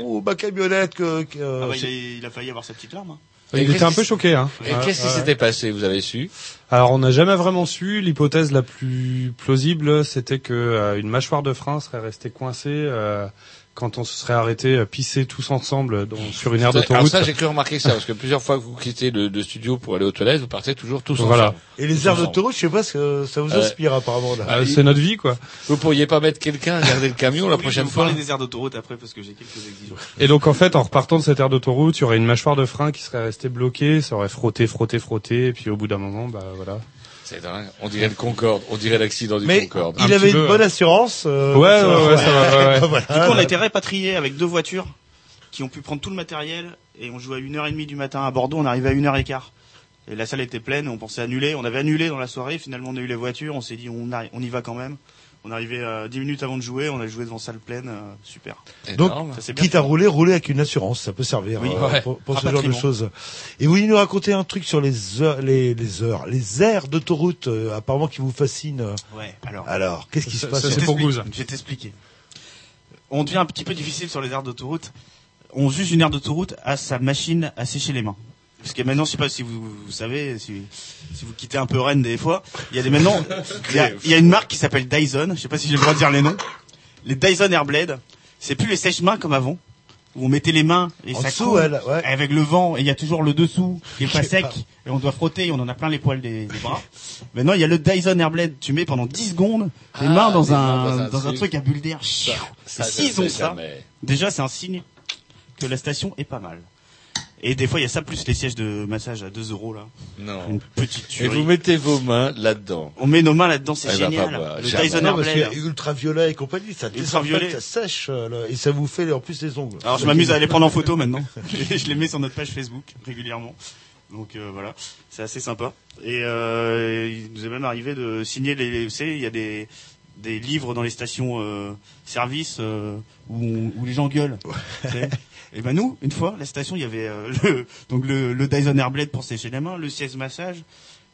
Oh, ma camionnette. Que, que- Ah bah, il, a, il a failli avoir sa petite larme. hein. Il était un peu choqué, hein. Et qu'est-ce qui s'était passé Vous avez su Alors on n'a jamais vraiment su. L'hypothèse la plus plausible, c'était que euh, une mâchoire de frein serait restée coincée euh, quand on se serait arrêté euh, pisser tous ensemble dans- sur une aire Alors d'autoroute. ça, j'ai cru remarquer ça, parce que plusieurs fois que vous quittez le, le studio pour aller aux toilettes, vous partez toujours tous Voilà. ensemble. Et les aires d'autoroute, je sais pas ce que ça vous Ouais. inspire apparemment là. Euh, c'est notre vie, quoi. Vous pourriez pas mettre quelqu'un à garder le camion la je prochaine vous fois parler des aires d'autoroute après parce que j'ai quelques exigences. Et donc en fait, en repartant de cette aire d'autoroute, il y aurait une mâchoire de frein qui serait restée bloquée, ça aurait frotté, frotté, frotté, et puis au bout d'un moment, bah voilà. C'est dingue. On dirait le Concorde. On dirait l'accident du Mais Concorde. il Un avait petit une peu, bonne assurance. euh, Ouais, ça- ouais, ouais, ça va, ouais, ouais. (laughs) Voilà. Du coup, on a été répatriés avec deux voitures qui ont pu prendre tout le matériel et on jouait à 1h30 du matin à Bordeaux, on arrivait à 1h15. Et la salle était pleine, on pensait annuler, on avait annulé dans la soirée, finalement on a eu les voitures, on s'est dit on, arri- on y va quand même. On arrivait euh, 10 minutes avant de jouer, on a joué devant salle pleine, euh, super. Donc, Énorme. Quitte à rouler, rouler avec une assurance, ça peut servir Oui, euh, ouais. pour, pour ce genre de choses. Et vous voulez nous raconter un truc sur les heures, les, les heures, les aires d'autoroute, euh, apparemment qui vous fascinent. Ouais, alors. Alors, qu'est-ce qui se passe c'est pour Gouze. Je vais t'expliquer. On devient un petit peu difficile sur les aires d'autoroute. On juge une aire d'autoroute à sa machine à sécher les mains. Parce que maintenant, je sais pas si vous, vous savez, si, si vous quittez un peu Rennes des fois, il y a des maintenant, (laughs) il y a, y a une marque qui s'appelle Dyson. Je sais pas si j'ai le droit de dire les noms. Les Dyson Airblade, c'est plus les sèche-mains comme avant, où on mettait les mains et En ça dessous, coule elle, ouais. avec le vent et il y a toujours le dessous qui est pas sec pas. et on doit frotter et on en a plein les poils des, des bras. (laughs) Maintenant, il y a le Dyson Airblade. Tu mets pendant 10 secondes les Ah, mains dans mains un, dans un dans un truc. à bulle d'air. S'ils le ont ça, déjà c'est un signe que la station est pas mal. Et des fois, il y a ça plus les sièges de massage à 2 euros là. Non. Une petite Et tuerie. vous mettez vos mains là-dedans. On met nos mains là-dedans, c'est va pas génial. boire, Le jamais. Dyson Non, parce Airblade. ultraviolet et compagnie, ça Ultraviolet. ça sèche, euh, là, et ça vous fait en plus les ongles. Alors je m'amuse à les prendre en photo maintenant. (laughs) je les mets sur notre page Facebook régulièrement. Donc euh, voilà, c'est assez sympa. Et euh, il nous est même arrivé de signer les. Vous savez, il y a des des livres dans les stations euh, service euh, où, où les gens gueulent. (laughs) tu sais. Et ben nous, une fois, la station, il y avait euh, le, donc le, le Dyson Airblade pour sécher les mains, le siège massage.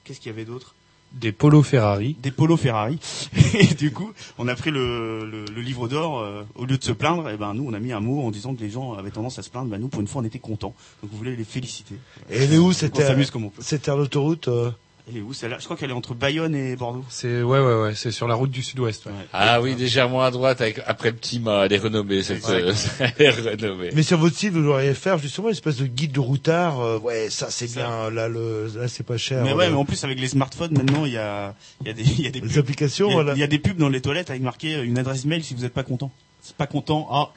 Qu'est-ce qu'il y avait d'autre? Des polos Ferrari. Des polos Ferrari. (laughs) Et du coup, on a pris le, le, le livre d'or euh, au lieu de se plaindre. Et ben nous, on a mis un mot en disant que les gens avaient tendance à se plaindre. Ben nous, pour une fois, on était contents. Donc vous voulez les féliciter. Et elle est où cette aire d'autoroute euh, Elle est où celle-là? Je crois qu'elle est entre Bayonne et Bordeaux. C'est ouais ouais ouais, c'est sur la route du Sud-Ouest. ouais. Ah oui, légèrement à droite, avec, après le petit mât. Elle est renommée, cette, Ouais. euh, (laughs) elle est renommée. Mais sur votre site, vous devriez faire justement une espèce de guide de routard. euh, ouais, ça c'est bien. Là, le, là c'est pas cher. Mais ouais, euh, mais en plus avec les smartphones maintenant, il y a, il y a des, il y a des pubs. applications, Il y, a, voilà. il y a des pubs dans les toilettes avec marqué une adresse mail si vous n'êtes pas content. C'est pas content à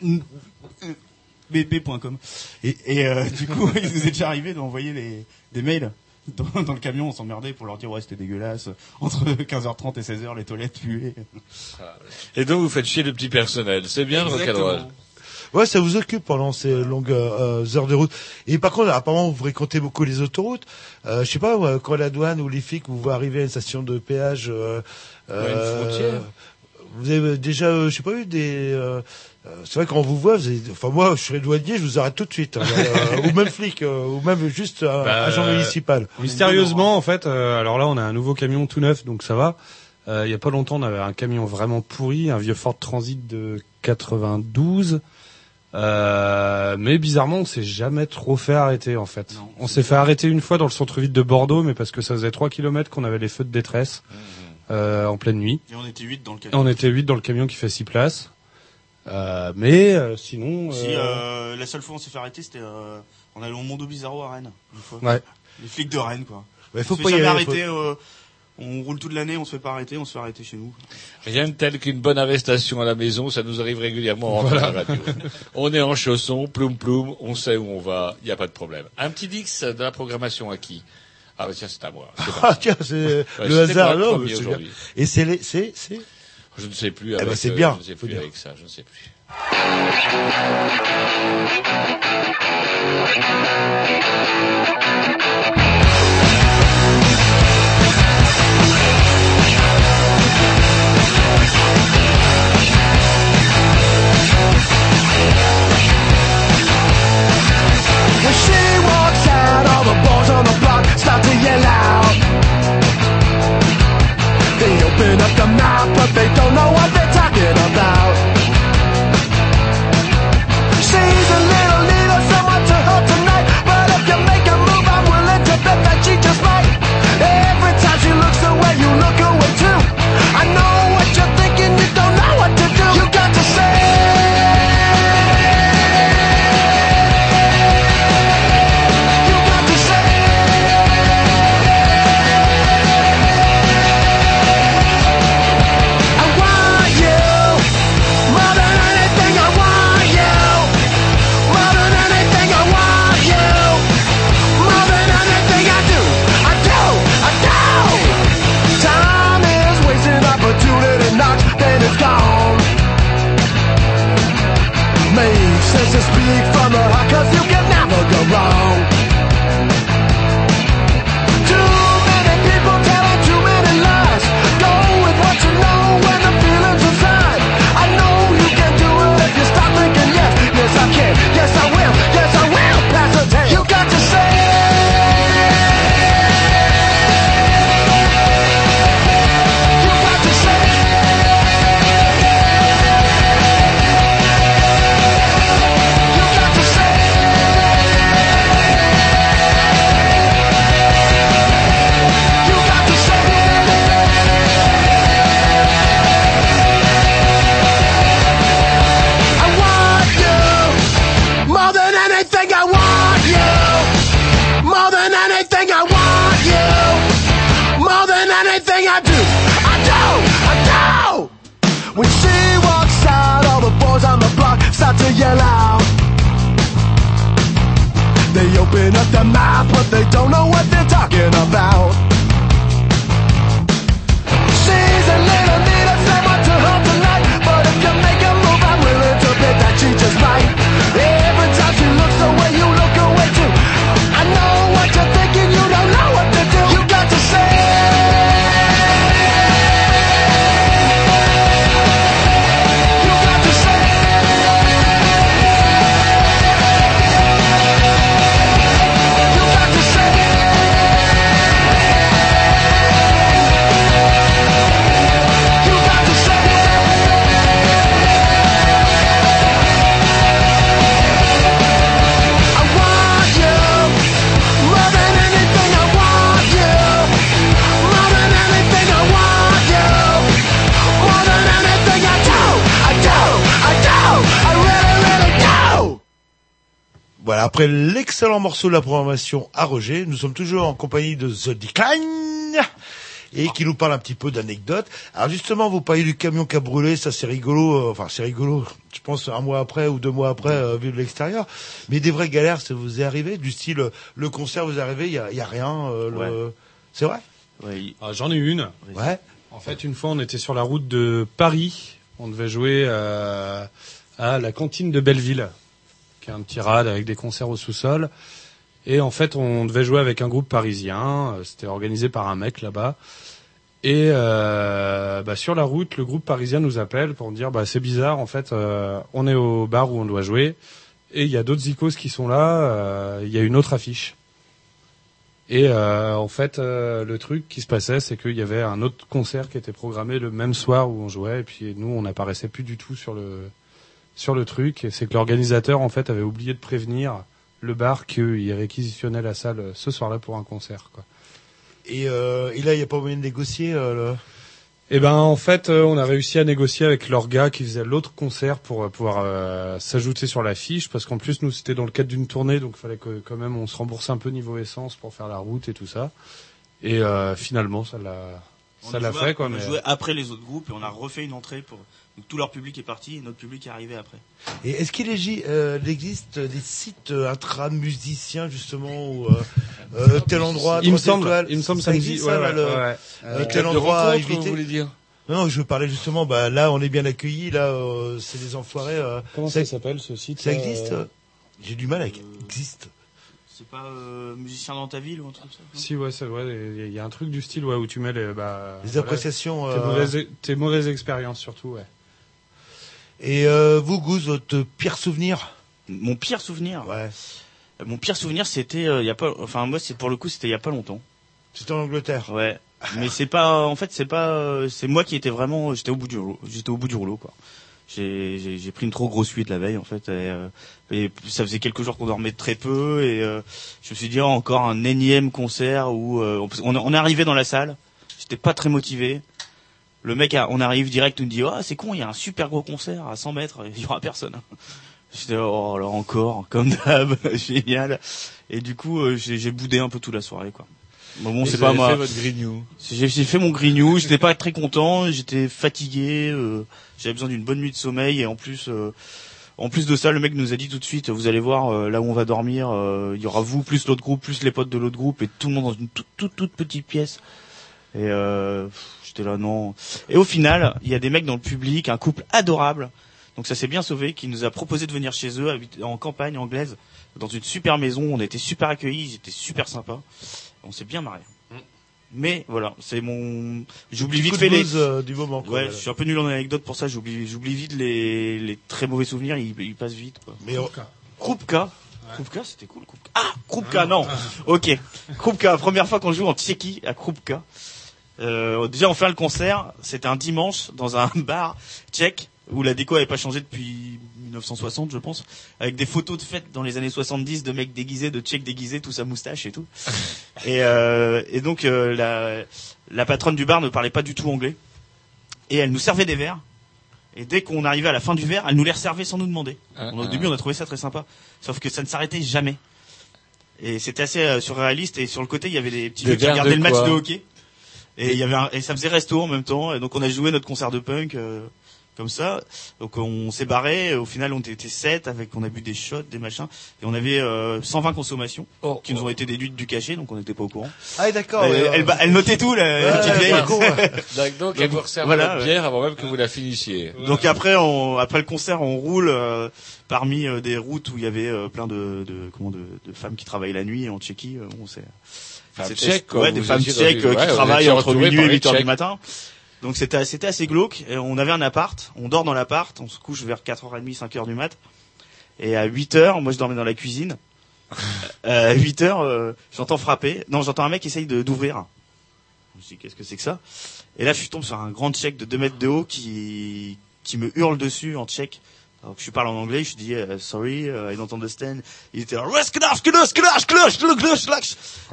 bp.com. Et, et euh, du coup, (laughs) il nous est déjà arrivé d'envoyer des, des mails dans, dans le camion, on s'emmerdait pour leur dire ouais c'était dégueulasse. (laughs) Entre 15h30 et 16h, les toilettes puaient. Et donc, vous faites chier le petit personnel. C'est bien le. Exactement. Ouais, ça vous occupe pendant ces longues euh, heures de route. Et par contre, apparemment, vous fréquentez beaucoup les autoroutes. Euh, je sais pas, quand la douane ou les flics vous voient arriver à une station de péage, euh, Ouais, une frontière. Vous avez déjà, euh, je sais pas, eu des. euh, euh, c'est vrai quand on vous voit, vous avez- enfin moi, je serais douanier, je vous arrête tout de suite, hein, euh, ou même flic, euh, ou même juste un Bah, agent euh, municipal. Mystérieusement, en fait, euh, alors là, on a un nouveau camion tout neuf, donc ça va. Euh, il y a pas longtemps, on avait un camion vraiment pourri, un vieux Ford Transit de 92. Euh, mais bizarrement, on s'est jamais trop fait arrêter en fait. Non, on c'est s'est fait arrêter une fois dans le centre-ville de Bordeaux, mais parce que ça faisait 3 kilomètres qu'on avait les feux de détresse euh, en pleine nuit. Et on était 8 dans le Et camion. on était 8 dans le camion qui fait 6 places. Euh, mais euh, sinon, Si, euh, euh, la seule fois où on s'est fait arrêter, c'était euh, on allait au Mondo Bizarro à Rennes, une fois. Ouais. Les flics de Rennes, quoi. Mais faut on se pas fait y jamais aller, faut- arrêter. euh, on roule toute l'année, on se fait pas arrêter, on se fait arrêter chez nous. Rien de tel qu'une bonne arrestation à la maison, ça nous arrive régulièrement en la radio. (laughs) On est en chaussons, ploum ploum, on sait où on va, il n'y a pas de problème. Un petit dix de la programmation à qui? Ah bah tiens, c'est à moi. (laughs) C'est Ah tiens, c'est le hasard, non, premier mais c'est bien. aujourd'hui. Et c'est les, c'est, c'est. Je ne sais plus Eh ben, c'est euh, bien, je ne sais faut plus dire. avec ça, je ne sais plus. When she walks out, all the boys on the block start to yell out. They open up the mouth, but they don't know what they're talking about. L'excellent morceau de la programmation à Roger, nous sommes toujours en compagnie de The Decline et qui nous parle un petit peu d'anecdotes. Alors justement, vous parlez du camion qui a brûlé, ça c'est rigolo, euh, enfin c'est rigolo, je pense un mois après ou deux mois après, euh, vu de l'extérieur. Mais des vraies galères, ça vous est arrivé Du style, le concert vous est arrivé, il y a, y a rien, euh, le- c'est vrai Ah, J'en ai une. Ouais. En fait, une fois, on était sur la route de Paris. On devait jouer euh, à la cantine de Belleville, rad avec des concerts au sous-sol. Et en fait, on devait jouer avec un groupe parisien. Euh, C'était organisé par un mec là-bas. Et euh, bah, sur la route, le groupe parisien nous appelle pour dire bah, c'est bizarre, en fait, euh, on est au bar où on doit jouer. Et il y a d'autres icônes qui sont là. Il y a une autre affiche. Et en fait, le truc qui se passait, c'est qu'il y avait un autre concert qui était programmé le même soir où on jouait, et puis nous, on n'apparaissait plus du tout sur le sur le truc. C'est que l'organisateur, en fait, avait oublié de prévenir le bar qu'il réquisitionnait la salle ce soir-là pour un concert. Quoi. Et, euh, et là, il n'y a pas moyen de négocier euh, le... Et ben en fait, euh, on a réussi à négocier avec leur gars qui faisait l'autre concert pour euh, pouvoir euh, s'ajouter sur la fiche, parce qu'en plus nous c'était dans le cadre d'une tournée, donc il fallait que quand même on se rembourse un peu niveau essence pour faire la route et tout ça. Et euh, finalement ça l'a On ça a l'a fait quoi. On a mais- joué après les autres groupes et on a refait une entrée pour donc tout leur public est parti et notre public est arrivé après. Et est-ce qu'il euh, existe des sites euh, intra-musiciens justement où euh, euh, tel endroit, Il me semble, étoiles, il me semble ça ça me existe dit- ça, ouais, là, ouais, le- ouais, ouais. euh, Euh, tel endroit à éviter? vous voulez dire? Non, je parlais justement, bah là on est bien accueillis, là euh, c'est des enfoirés. euh, Comment ça s'appelle ce site Ça là, existe? Euh J'ai du mal avec existe. C'est pas euh, musicien dans ta ville ou un truc comme ça? Si ouais, c'est il y a- il y a un truc du style ouais où tu mets les bah Les voilà, appréciations, tes euh, mauvaises tes mauvaises expériences surtout ouais. Et euh, vous, Goose, votre pire souvenir? Mon pire souvenir? Ouais. Mon pire souvenir c'était euh, il y a pas enfin moi c'est pour le coup c'était il y a pas longtemps. C'était en Angleterre. Ouais. Mais c'est pas en fait c'est pas euh, c'est moi qui étais vraiment j'étais au bout du rouleau, j'étais au bout du rouleau quoi. J'ai j'ai j'ai pris une trop grosse suite la veille en fait et, euh, et ça faisait quelques jours qu'on dormait très peu et euh, je me suis dit oh, encore un énième concert où euh, on, on est arrivé dans la salle, j'étais pas très motivé. Le mec a- on arrive direct on nous dit ah c'est con il y a un super gros concert à 100 mètres il y aura personne. (laughs) J'étais oh alors encore comme d'hab (laughs) génial et du coup euh, j'ai j'ai boudé un peu toute la soirée quoi. Bon, bon c'est pas moi. fait votre grignou. J'ai j'ai fait mon grignou, j'étais pas très content, j'étais fatigué, euh, j'avais besoin d'une bonne nuit de sommeil et en plus euh, en plus de ça, le mec nous a dit tout de suite, vous allez voir euh, là où on va dormir, euh, il y aura vous plus l'autre groupe, plus les potes de l'autre groupe et tout le monde dans une toute toute, toute petite pièce. Et euh, j'étais là non. Et au final, il y a des mecs dans le public, un couple adorable. Donc ça s'est bien sauvé, qui nous a proposé de venir chez eux, en campagne anglaise, dans une super maison. On a été super accueillis, ils étaient super sympas. On s'est bien marré. Mais voilà, c'est mon. J'oublie vite fait les. euh, du moment, quoi, ouais, je suis un peu nul en anecdote pour ça. J'oublie, j'oublie vite les, les très mauvais souvenirs. Ils, ils passent vite. Quoi. Mais Krupka. Krupka, c'était cool. Krupka. Ah, Krupka, non. Ok. Krupka, première fois qu'on joue en Tchéquie à Krupka. Euh, déjà, on fait le concert. C'était un dimanche dans un (laughs) bar tchèque où la déco avait pas changé depuis 1960, je pense, avec des photos de fêtes dans les années 70 de mecs déguisés, de tchèques déguisés, tous à moustache et tout. (laughs) et, euh, et donc euh, la, la patronne du bar ne parlait pas du tout anglais et elle nous servait des verres. Et dès qu'on arrivait à la fin du verre, elle nous les resservait sans nous demander. Ah, au ah. début, on a trouvé ça très sympa, sauf que ça ne s'arrêtait jamais. Et c'était assez euh, surréaliste. Et sur le côté, il y avait des petits Des vieux qui verres regardaient le match quoi de hockey. Et il y avait un- et ça faisait resto en même temps. Et donc on a joué notre concert de punk euh, comme ça. Donc on s'est barré. Au final, on était 7 avec on a bu des shots, des machins. Et on avait euh, 120 consommations Oh, qui nous ont été déduites du cachet. Donc on n'était pas au courant. Ah, d'accord. elle, elle, elle notait tout, la, petite vieille. (laughs) Donc, donc elle vous resserve Voilà, la ouais. bière avant même que vous la finissiez. Donc après, on, après le concert, on roule euh, parmi euh, des routes où il y avait euh, plein de, de comment de, de femmes qui travaillent la nuit en Tchéquie. euh, bon, c'est Femmes tchèques, quoi. ouais, des femmes tchèques euh, ouais, qui travaillent entre minuit et les 8 heures du matin. Donc c'était c'était assez glauque. Et on avait un appart, on dort dans l'appart, on se couche vers 4h30, 5h du mat. Et à 8h, moi je dormais dans la cuisine. (laughs) Euh, à 8h, euh, j'entends frapper. Non, j'entends un mec qui essaye de d'ouvrir. Je me suis dit, qu'est-ce que c'est que ça? Et là, je tombe sur un grand tchèque de 2 mètres de haut qui, qui me hurle dessus en tchèque. Alors que je parle en anglais, je dis euh, sorry, euh, I don't understand. Il était.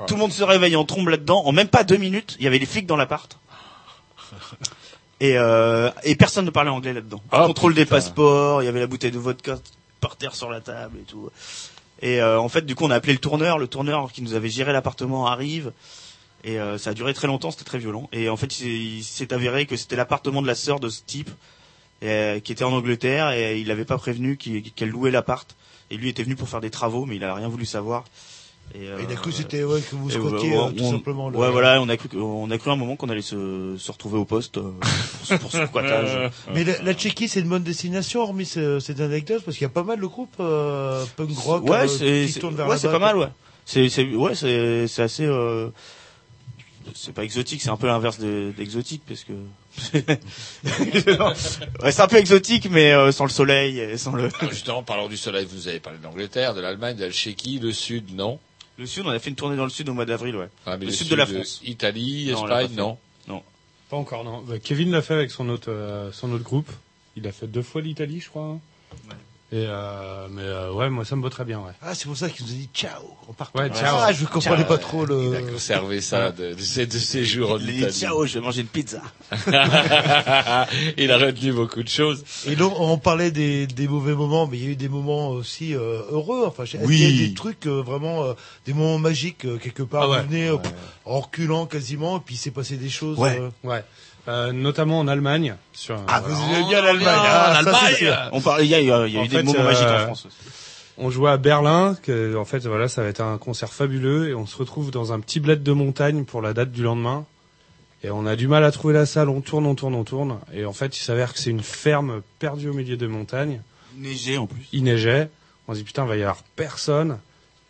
Tout le monde se réveille en trombe là-dedans. En même pas deux minutes, il y avait les flics dans l'appart. Et, euh, et personne ne parlait anglais là-dedans. Ah, Contrôle des passeports, il y avait la bouteille de vodka par terre sur la table et tout. Et euh, en fait, du coup, on a appelé le tourneur. Le tourneur qui nous avait géré l'appartement arrive. Et euh, ça a duré très longtemps, c'était très violent. Et en fait, il s'est- avéré que c'était l'appartement de la sœur de ce type qui était en Angleterre et il n'avait pas prévenu qu'elle louait l'appart. Et lui était venu pour faire des travaux, mais il a rien voulu savoir. Et, euh, Et d'un coup, c'était ouais, que vous squattiez ouais, euh, tout on- simplement. le- Ouais, voilà, on a cru, on a cru un moment qu'on allait se, se retrouver au poste euh, pour, ce- pour ce (laughs) squattage. Mais la, la Tchéquie, c'est une bonne destination, hormis ce- cette anecdote, parce qu'il y a pas mal de groupes euh, punk rock ouais, euh, c'est qui tournent vers ouais, c'est pas mal, ouais. C'est c'est ouais, c'est c'est assez euh, c'est pas exotique, c'est un peu l'inverse de- d'exotique parce que (laughs) ouais, c'est un peu exotique mais euh, sans le soleil et sans le Ah, Justement, parlant du soleil, vous avez parlé d'Angleterre, de l'Allemagne, de la Tchéquie, le Sud, non? Le sud, on a fait une tournée dans le sud au mois d'avril, ouais. Ah, le, sud, de la France. Italie, Non, l'a pas Espagne, non Non. Pas encore, non. Bah, Kevin l'a fait avec son autre, euh, son autre groupe. Il a fait deux fois l'Italie, je crois. Et euh, mais euh, ouais, moi ça me va très bien, ouais. Ah, c'est pour ça qu'ils nous ont dit ciao en partant. Ouais, ciao. Ah, je comprenais Ciao. pas trop le. Il a conservé ça de, de ces de ces jours en Il a dit, Italie. ciao, je vais manger une pizza. (laughs) Il a retenu beaucoup de choses. Et donc, on parlait des, des mauvais moments, mais il y a eu des moments aussi euh, heureux. Enfin, Oui. il y a des trucs euh, vraiment, euh, des moments magiques euh, quelque part. Ah ouais. Vous venez euh, en reculant quasiment, et puis il s'est passé des choses. Ouais. euh, Ouais. Euh, notamment en Allemagne. Sur, Ah, euh, vous aimez bien l'Allemagne. Ah. On parle, il y a, il y a il y a En eu fait, des moments euh, magiques en France. aussi. On jouait à Berlin, que, en fait, voilà, ça va être un concert fabuleux, et on se retrouve dans un petit bled de montagne pour la date du lendemain. Et on a du mal à trouver la salle, on tourne, on tourne, on tourne. Et en fait, il s'avère que c'est une ferme perdue au milieu de montagne. Neigé en plus. Il neigeait. On se dit, putain, il va y avoir personne.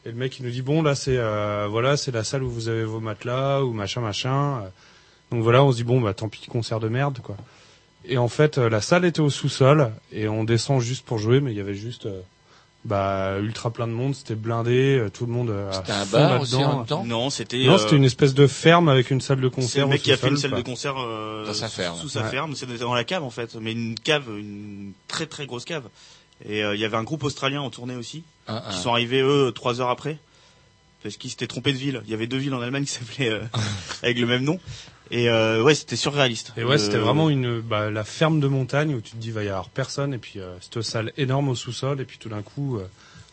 Et le mec, il nous dit, bon, là, c'est, euh, voilà, c'est la salle où vous avez vos matelas, ou machin, machin. Donc voilà, on se dit, bon, bah, tant pis, concert de merde, quoi. Et en fait, euh, la salle était au sous-sol, et on descend juste pour jouer, mais il y avait juste, euh, bah, ultra plein de monde, c'était blindé, euh, tout le monde. C'était un bar aussi en même temps? Non, c'était. Non, c'était une espèce de ferme avec une salle de C'est concert. le au mec qui a fait une salle de concert euh, Dans sa ferme. Sous sa Ouais. ferme, c'était dans la cave en fait, mais une cave, une très très grosse cave. Et euh, il y avait un groupe australien en tournée aussi, un. qui sont arrivés eux trois heures après, parce qu'ils s'étaient trompés de ville. Il y avait deux villes en Allemagne qui s'appelaient euh, (laughs) avec le même nom. Et euh, ouais, c'était surréaliste. Et ouais, Euh, c'était vraiment une bah, la ferme de montagne où tu te dis va y avoir personne et puis euh, cette salle énorme au sous-sol et puis tout d'un coup euh,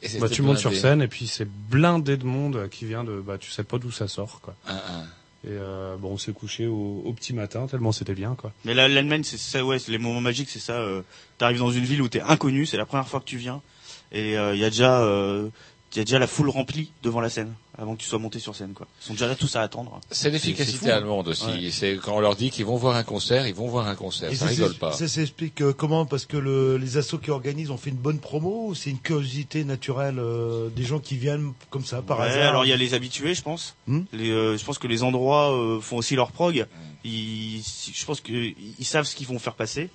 Et bah, tu montes sur scène et puis c'est blindé de monde qui vient de bah tu sais pas d'où ça sort quoi. Un, un. Et euh, bon on s'est couché au, au petit matin tellement c'était bien quoi. Mais là, l'Allemagne, c'est ça, ouais, c'est les moments magiques, c'est ça. Euh, T'arrives dans une ville où t'es inconnu, c'est la première fois que tu viens, et il y a déjà, euh, y a déjà la foule remplie devant la scène, avant que tu sois monté sur scène, quoi. Ils sont déjà là tous à attendre. C'est l'efficacité allemande aussi. Ouais. C'est quand on leur dit qu'ils vont voir un concert, ils vont voir un concert. Et ça ça, rigole pas. ça s'explique euh, comment? Parce que le, les assos qui organisent ont fait une bonne promo ou c'est une curiosité naturelle euh, des gens qui viennent comme ça par Ouais, hasard alors il y a les habitués, je pense. Hmm? Les, euh, je pense que les endroits euh, font aussi leur prog. Ils, je pense que ils savent ce qu'ils vont faire passer.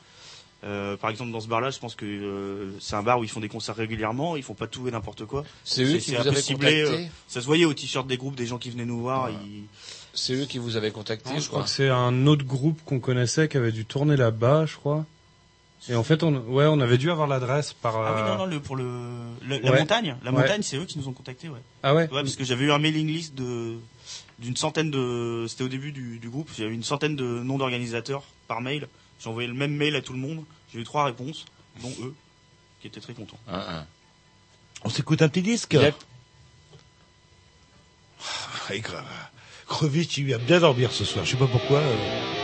Euh, par exemple, dans ce bar-là, je pense que euh, c'est un bar où ils font des concerts régulièrement. Ils font pas tout et n'importe quoi. C'est eux qui un vous peu avez ciblé, contacté. euh, ça se voyait au t-shirt des groupes, des gens qui venaient nous voir. ils- C'est eux qui vous avez contacté, je je crois que c'est un autre groupe qu'on connaissait qui avait dû tourner là-bas je crois. Et en fait on ouais on avait dû avoir l'adresse par. Ah oui, non, non, le, pour le, le- la Ouais. montagne. La Ouais. montagne, c'est eux qui nous ont contactés, ouais. Ah ouais. Ouais, parce que j'avais eu un mailing list de d'une centaine de. C'était au début du, du groupe. J'avais une centaine de noms d'organisateurs par mail. J'ai envoyé le même mail à tout le monde. J'ai eu trois réponses, dont eux, qui étaient très contents. Un, un. On s'écoute un petit disque Yep. Ouais, grave. Crevitch, il va bien dormir ce soir. Je sais pas pourquoi. euh.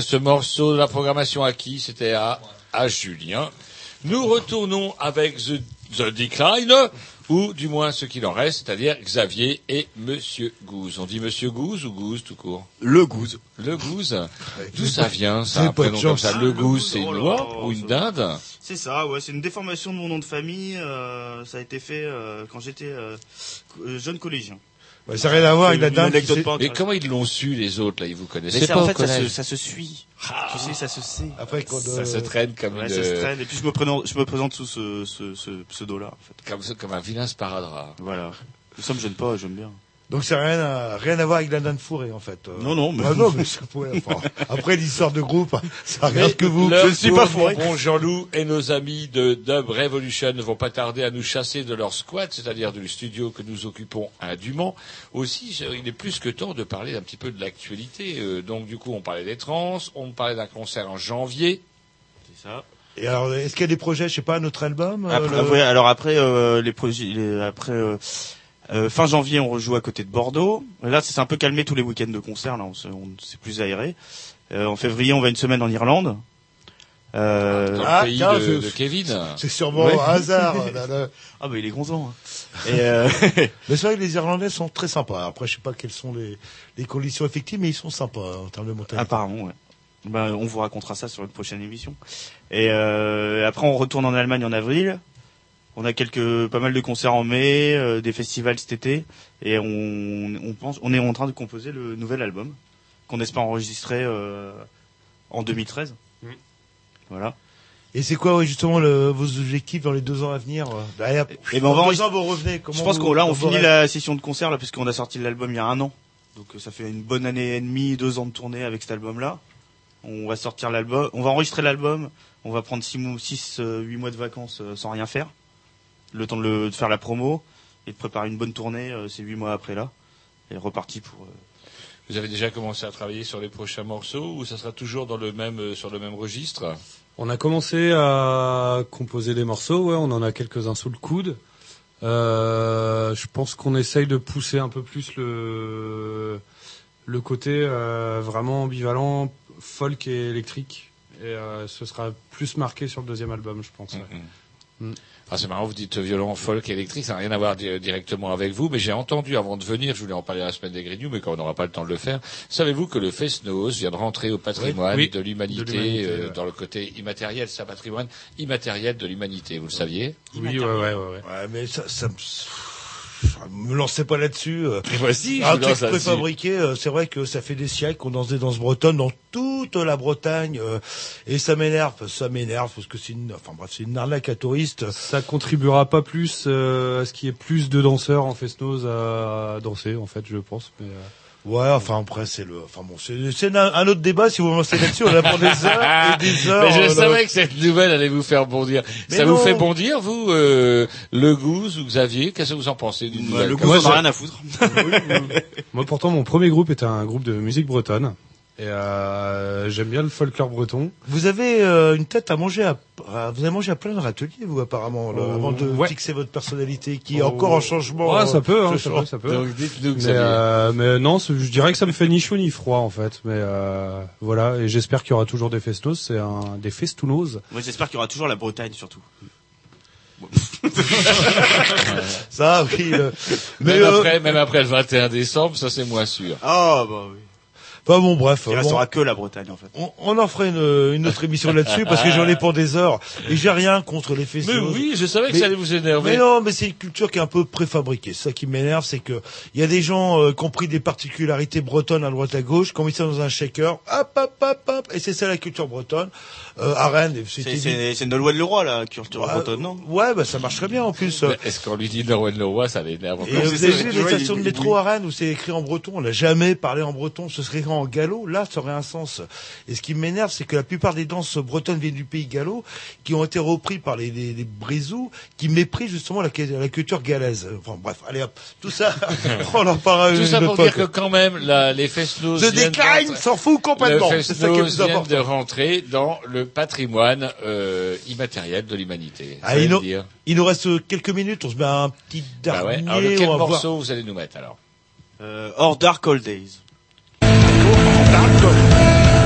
Ce morceau de la programmation à qui? C'était à, à Julien. Nous retournons avec The, The Decline, ou du moins ce qu'il en reste, c'est-à-dire Xavier et Monsieur Gouze. On dit Monsieur Gouze ou Gouze tout court? Le Gouze. Le Gouze D'où ça vient, C'est ça, un prénom comme ça Le Gouze, c'est Oh une oie là, ou une dinde? C'est ça, ouais, c'est une déformation de mon nom de famille. euh, ça a été fait euh, quand j'étais euh, jeune collégien. Ouais, ça n'a rien à voir avec la dame. pas Mais comment ils l'ont su, les autres, là Ils vous Mais connaissaient ça, pas en au fait, ça se, collège ça se suit. Tu sais, ça se sait. Après, quand, Ça euh, se traîne comme Ouais, une... ça se traîne. Et puis je me présente, je me présente sous ce, ce, ce pseudo-là, en fait. Comme, comme un vilain sparadrap. Voilà. Ça me gêne pas, j'aime bien. Donc ça n'a rien à, rien à voir avec la dinde fourrée, en fait. Euh, Non, non, mais- Ah non, mais ça pourrait, enfin, après l'histoire de groupe, ça regarde que vous. Je ne suis pas fourré. Bon Jean-Loup et nos amis de Dub Revolution ne vont pas tarder à nous chasser de leur squat, c'est-à-dire du studio que nous occupons à Dumont. Aussi, il est plus que temps de parler un petit peu de l'actualité. Euh, donc, du coup, on parlait des trans, on parlait d'un concert en janvier. C'est ça. Et alors, est-ce qu'il y a des projets, je sais pas, notre album euh, Après, le- ouais, alors après euh, les projets, les- après euh, euh, fin janvier, on rejoue à côté de Bordeaux. Là, ça s'est un peu calmé tous les week-ends de concert. Là, on, se- on s'est plus aéré. Euh, en février, on va une semaine en Irlande. Euh, Dans le Ah, pays tiens, de, Kevin. C'est sûrement Ouais. un hasard. (laughs) là, là. Ah bah il est gonzant. hein. Et euh, (laughs) Mais c'est vrai que les Irlandais sont très sympas. Après, je sais pas quelles sont les, les conditions effectives, mais ils sont sympas hein, en termes de montagne. apparemment, ouais. Bah, on vous racontera ça sur une prochaine émission. Et euh, après, on retourne en Allemagne en avril. On a quelques, pas mal de concerts en mai, euh, des festivals cet été, et on, on pense, on est en train de composer le nouvel album qu'on espère enregistrer euh, en 2013. Mm. Voilà. Et c'est quoi, ouais, justement, le, vos objectifs dans les deux ans à venir euh et après, Et ben on va dans deux enregistrer- ans, vous revenez. Comment Je pense qu'on là, on finit la session de concert là, puisqu'on a sorti l'album il y a un an. Donc euh, ça fait une bonne année et demie, deux ans de tournée avec cet album-là. On va sortir l'album, on va enregistrer l'album. On va prendre six mois, six, euh, huit mois de vacances euh, sans rien faire, le temps de, le- de faire la promo et de préparer une bonne tournée. euh, c'est huit mois après là, et reparti pour. euh, Vous avez déjà commencé à travailler sur les prochains morceaux ou ça sera toujours dans le même, euh, sur le même registre? On a commencé à composer des morceaux, ouais, on en a quelques-uns sous le coude. Euh, je pense qu'on essaye de pousser un peu plus le le côté euh, vraiment ambivalent, folk et électrique. Et euh, ce sera plus marqué sur le deuxième album, je pense. ouais. Ah, c'est marrant, vous dites violon, folk, électrique, ça n'a rien à voir di- directement avec vous, mais j'ai entendu avant de venir, je voulais en parler la semaine des Grignoux, mais quand on n'aura pas le temps de le faire, savez-vous que le Fest-Noz vient de rentrer au patrimoine Oui. de l'humanité, De l'humanité, euh, ouais. dans le côté immatériel, c'est un patrimoine immatériel de l'humanité, vous le saviez? Oui, ouais, ouais, ouais, ouais. Ouais, mais ça, ça me... me lancez pas là-dessus. euh. Voici, je un truc préfabriqué, euh, c'est vrai que ça fait des siècles qu'on dansait dans ce bretonne, dans toute la Bretagne, euh, et ça m'énerve, ça m'énerve parce que c'est une, enfin bref, c'est une arnaque à touristes. Ça contribuera pas plus euh, à ce qu'il y ait plus de danseurs en Festnose à danser, en fait, je pense. Mais, euh, Ouais, enfin après c'est le, enfin bon, c'est un, un autre débat. Si vous me lancez là-dessus, on a pour des heures et des (laughs) heures. Mais je euh, savais que cette nouvelle allait vous faire bondir. Mais ça non. vous fait bondir, vous, euh, Le Goose ou Xavier Qu'est-ce que vous en pensez d'une nouvelle le on a rien à foutre. (laughs) Moi, pourtant, mon premier groupe était un groupe de musique bretonne. Et euh, j'aime bien le folklore breton. Vous avez euh, une tête à manger à, à- vous avez mangé à plein de râteliers, vous apparemment, là, Oh, avant de ouais. fixer votre personnalité, qui est Oh. encore en changement. Ouais, ça euh, peut, hein, ce ça peut, ça peut. Donc dites-nous, Mais, euh, mais non, je dirais que ça me fait ni chaud ni froid en fait. Mais euh, voilà, et j'espère qu'il y aura toujours des festos, c'est un des festounos. Moi, j'espère qu'il y aura toujours la Bretagne surtout. (laughs) Ça, oui. euh, mais même, euh, après, même après le 21 décembre, ça c'est moins sûr. Ah bah oui. Enfin bon, bref. Il bon, restera que la Bretagne en fait. on, on en ferait une, une autre émission là-dessus parce que j'en ai pour des heures et j'ai rien contre les Mais festivals. oui, je savais que Mais- ça allait vous énerver. Mais non, mais c'est une culture qui est un peu préfabriquée. C'est ça qui m'énerve, c'est que il y a des gens euh, qui ont pris des particularités bretonnes à droite à gauche, qui ont mis ça dans un shaker, hop, hop, hop, hop, et c'est ça la culture bretonne. Euh, à Rennes, C'est Nolwenn Leroy la culture Ouais, bretonne, non? Ouais, bah ça marcherait bien en plus. Est-ce qu'on lui dit Norwen Leroy, ça l'énerve Et vous avez vu les stations de métro à Rennes où c'est écrit en breton On n'a jamais parlé en breton. Ce serait écrit en gallo. Là, ça aurait un sens. Et ce qui m'énerve, c'est que la plupart des danses bretonnes viennent du pays gallo, qui ont été repris par les, les, les brisous, qui méprisent justement la, la culture galaise. Enfin bref, allez hop, tout ça, (laughs) on en parlera Tout une ça pour dire que quand même, la, les Festnos The Decline s'en fout complètement. Le C'est ça qui est Festnos plus vient important. de rentrer dans le patrimoine euh, immatériel de l'humanité. Ah, il, nous, dire. il nous reste quelques minutes. On se met un petit Bah dernier. ouais. Alors, lequel on va voir. morceau vous allez nous mettre alors? Euh, Or Dark Old Days. Memories from your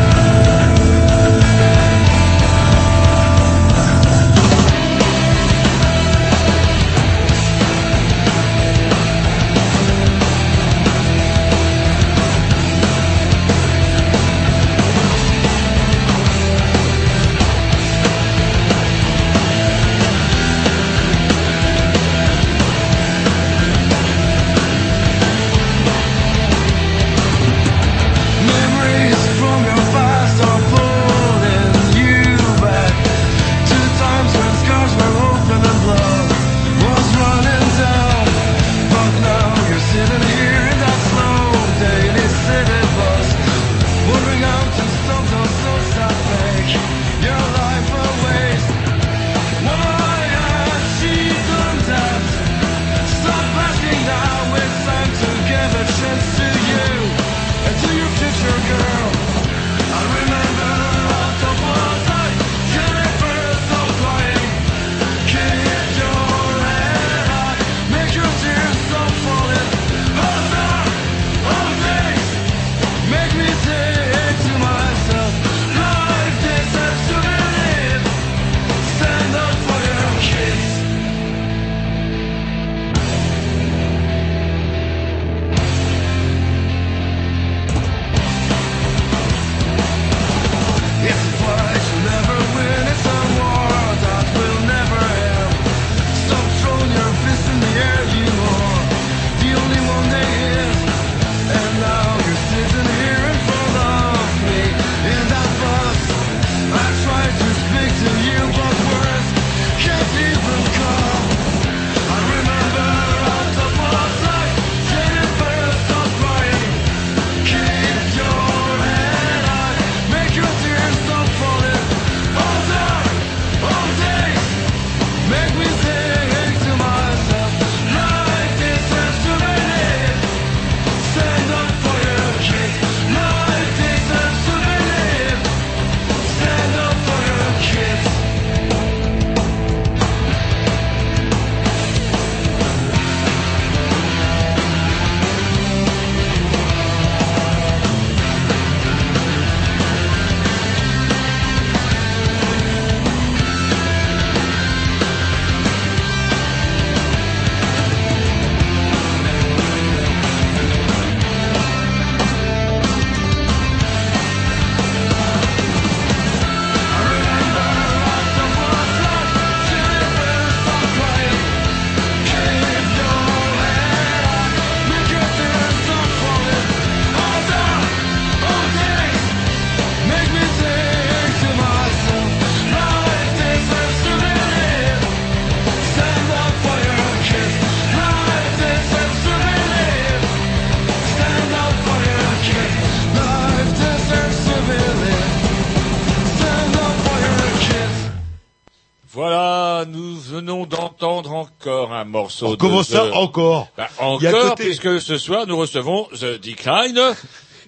morceau. Oh, comment de ça, encore Bah, a Encore, côté- puisque ce soir nous recevons The Decline. (laughs)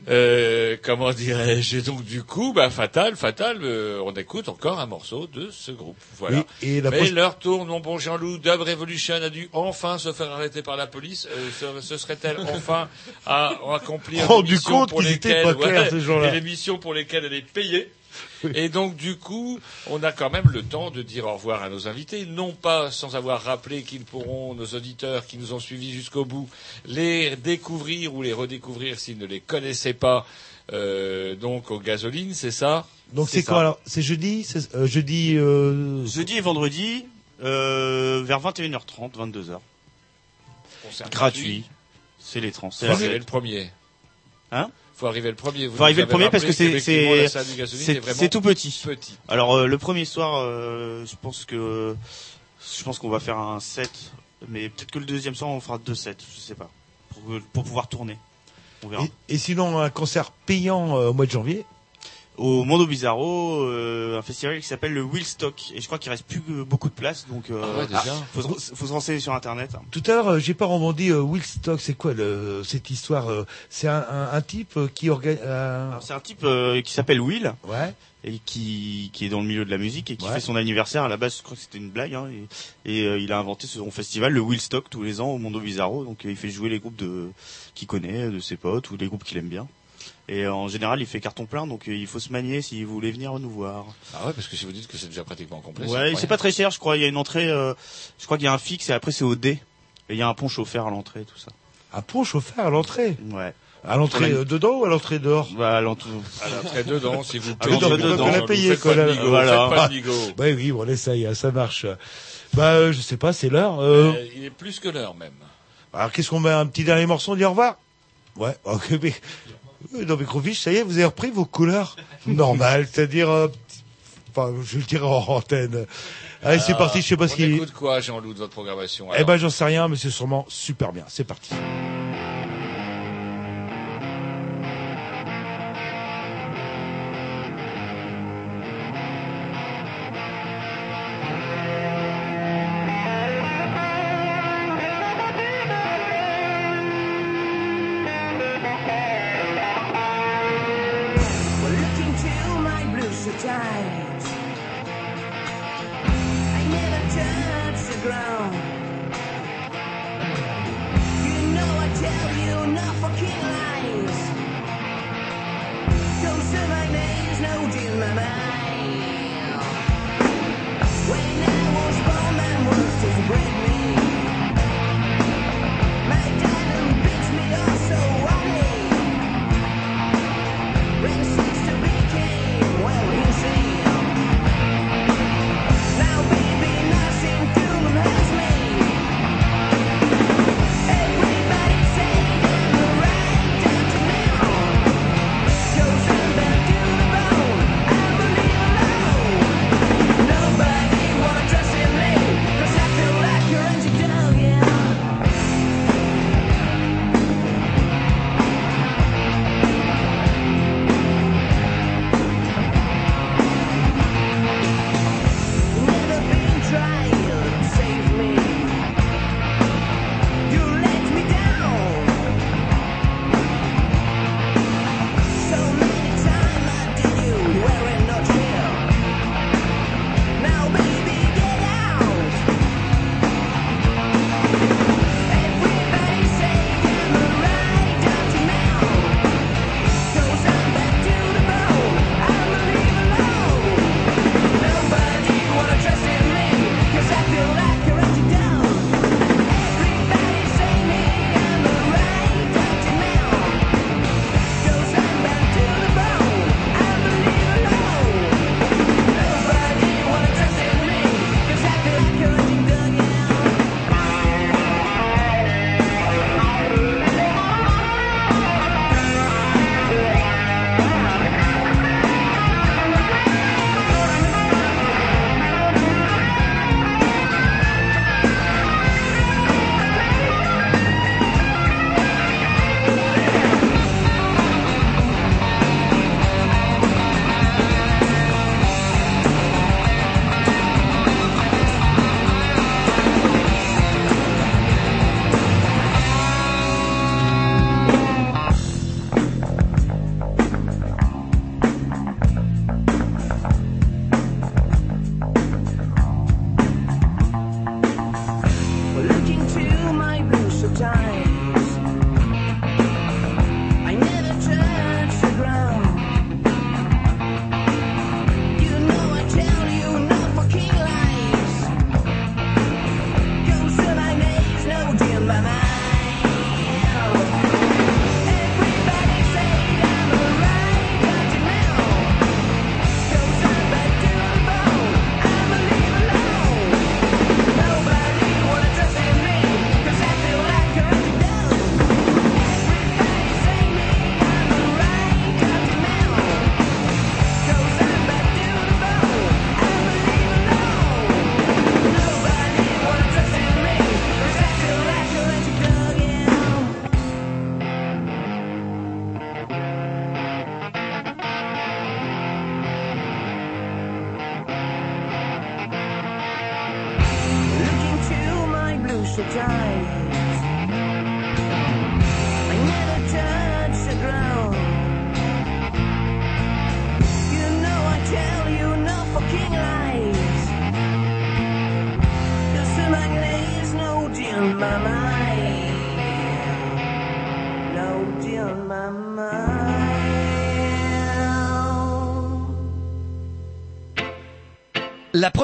Euh, comment dirais-je Et donc du coup, bah fatal, fatal. euh, on écoute encore un morceau de ce groupe. Voilà. Et- et la Mais leur tour, mon bon Jean-Loup, Dub Revolution a dû enfin se faire arrêter par la police. Euh, se, se serait-elle (laughs) enfin à, accomplir missions compte pour lesquelles, ouais, pour lesquelles elle est payée. Et donc, du coup, on a quand même le temps de dire au revoir à nos invités, non pas sans avoir rappelé qu'ils pourront, nos auditeurs qui nous ont suivis jusqu'au bout, les découvrir ou les redécouvrir s'ils ne les connaissaient pas, euh, donc aux gasolines, c'est ça? Donc c'est quoi alors? C'est jeudi? C'est- euh, Jeudi. Euh... Jeudi et vendredi, euh, vers 21h30, 22h. Concert Gratuit. C'est les trans. Arriver le premier. Hein? Faut arriver le premier. Vous Faut arriver le premier avez parce que c'est c'est c'est tout petit. petit. Alors euh, le premier soir, euh, je pense que je pense qu'on va faire un set, mais peut-être que le deuxième soir on fera deux sets, je sais pas, pour, pour pouvoir tourner. On verra. Et, et sinon un concert payant euh, au mois de janvier. Au Mondo Bizarro, euh, un festival qui s'appelle le Wheelstock, et je crois qu'il reste plus beaucoup de place, donc euh, Ah ouais, déjà. faut, se, re- faut se renseigner sur internet. Tout à l'heure, euh, j'ai pas rebondi. Euh, Willstock, c'est quoi le, cette histoire euh, C'est un, un, un type euh, qui organise. Alors, C'est un type euh, qui s'appelle Will. Ouais. Et qui, qui est dans le milieu de la musique et qui Ouais. fait son anniversaire. À la base, je crois que c'était une blague. Hein, et et, euh, il a inventé son festival, le Willstock, tous les ans au Mondo Bizarro. Donc euh, il fait jouer les groupes de qu'il connaît, de ses potes ou les groupes qu'il aime bien. Et euh, en général, il fait carton plein. Donc euh, il faut se manier si vous voulez venir nous voir. Ah ouais, parce que si vous dites que c'est déjà pratiquement complet. Ouais, c'est pas très cher, je crois. Il y a une entrée. euh, je crois qu'il y a un fixe et après c'est au dé. Et il y a un punch offert à l'entrée, tout ça. Un punch offert à l'entrée. Ouais. À l'entrée la- euh, dedans ou à l'entrée dehors Bah, à l'entrée. À l'entrée dedans, si vous À payez. l'entrée dedans, dedans, on a Vous payé faites quoi. pas de Voilà. pas de bigot. (laughs) Bah oui, bon, on essaye, ça marche. Bah, euh, je sais pas, c'est l'heure. Il est plus que l'heure même. alors, qu'est-ce qu'on met Un petit dernier morceau, on dit au revoir? Ouais, ok, mais... Euh, Dans Microfiche, ça y est, vous avez repris vos couleurs (laughs) normales, c'est-à-dire... euh, Enfin, je le dirai en antenne. Allez, c'est Ah, parti, je sais pas ce qu'il... écoute quoi, Jean-Loup, de votre programmation Eh ben, j'en sais rien, mais c'est sûrement super bien. C'est parti.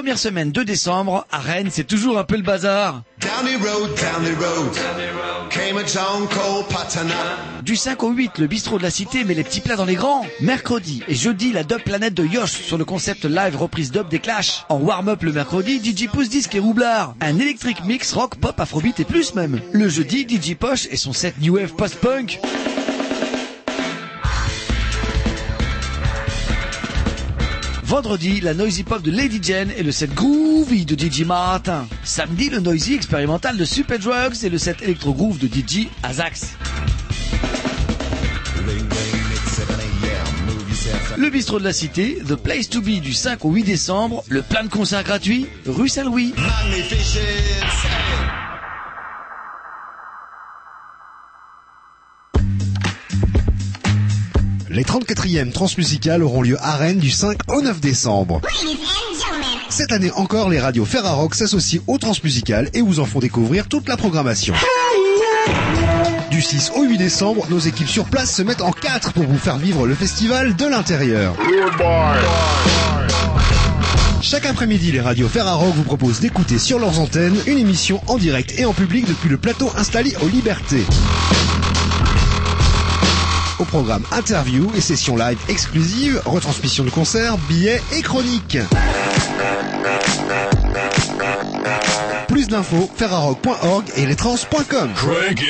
Première semaine de décembre, à Rennes, c'est toujours un peu le bazar. Du 5 au 8, le bistrot de la cité met les petits plats dans les grands. Mercredi et jeudi, la dub planète de Yosh sur le concept live reprise dub des Clash. En warm-up le mercredi, DJ Pouce Disque et Roublard. Un électrique mix rock, pop, afrobeat et plus même. Le jeudi, DJ Poche et son set New Wave post-punk. Vendredi, la noisy pop de Lady Jen et le set groovy de DJ Martin. Samedi, le noisy expérimental de Super Drugs et le set électro groove de DJ Azax. Le bistrot de la cité, The Place to Be du 5 au 8 décembre, le plein de concerts gratuits, rue Saint-Louis. Les 34e transmusicales auront lieu à Rennes du 5 au 9 décembre. Cette année encore, les radios Ferrarock s'associent aux transmusicales et vous en font découvrir toute la programmation. Du 6 au 8 décembre, nos équipes sur place se mettent en 4 pour vous faire vivre le festival de l'intérieur. Chaque après-midi, les radios Ferrarock vous proposent d'écouter sur leurs antennes une émission en direct et en public depuis le plateau installé aux Libertés. Au programme interview et sessions live exclusives, retransmission de concerts, billets et chroniques. Plus d'infos, ferrarock.org et letrans.com. Crank.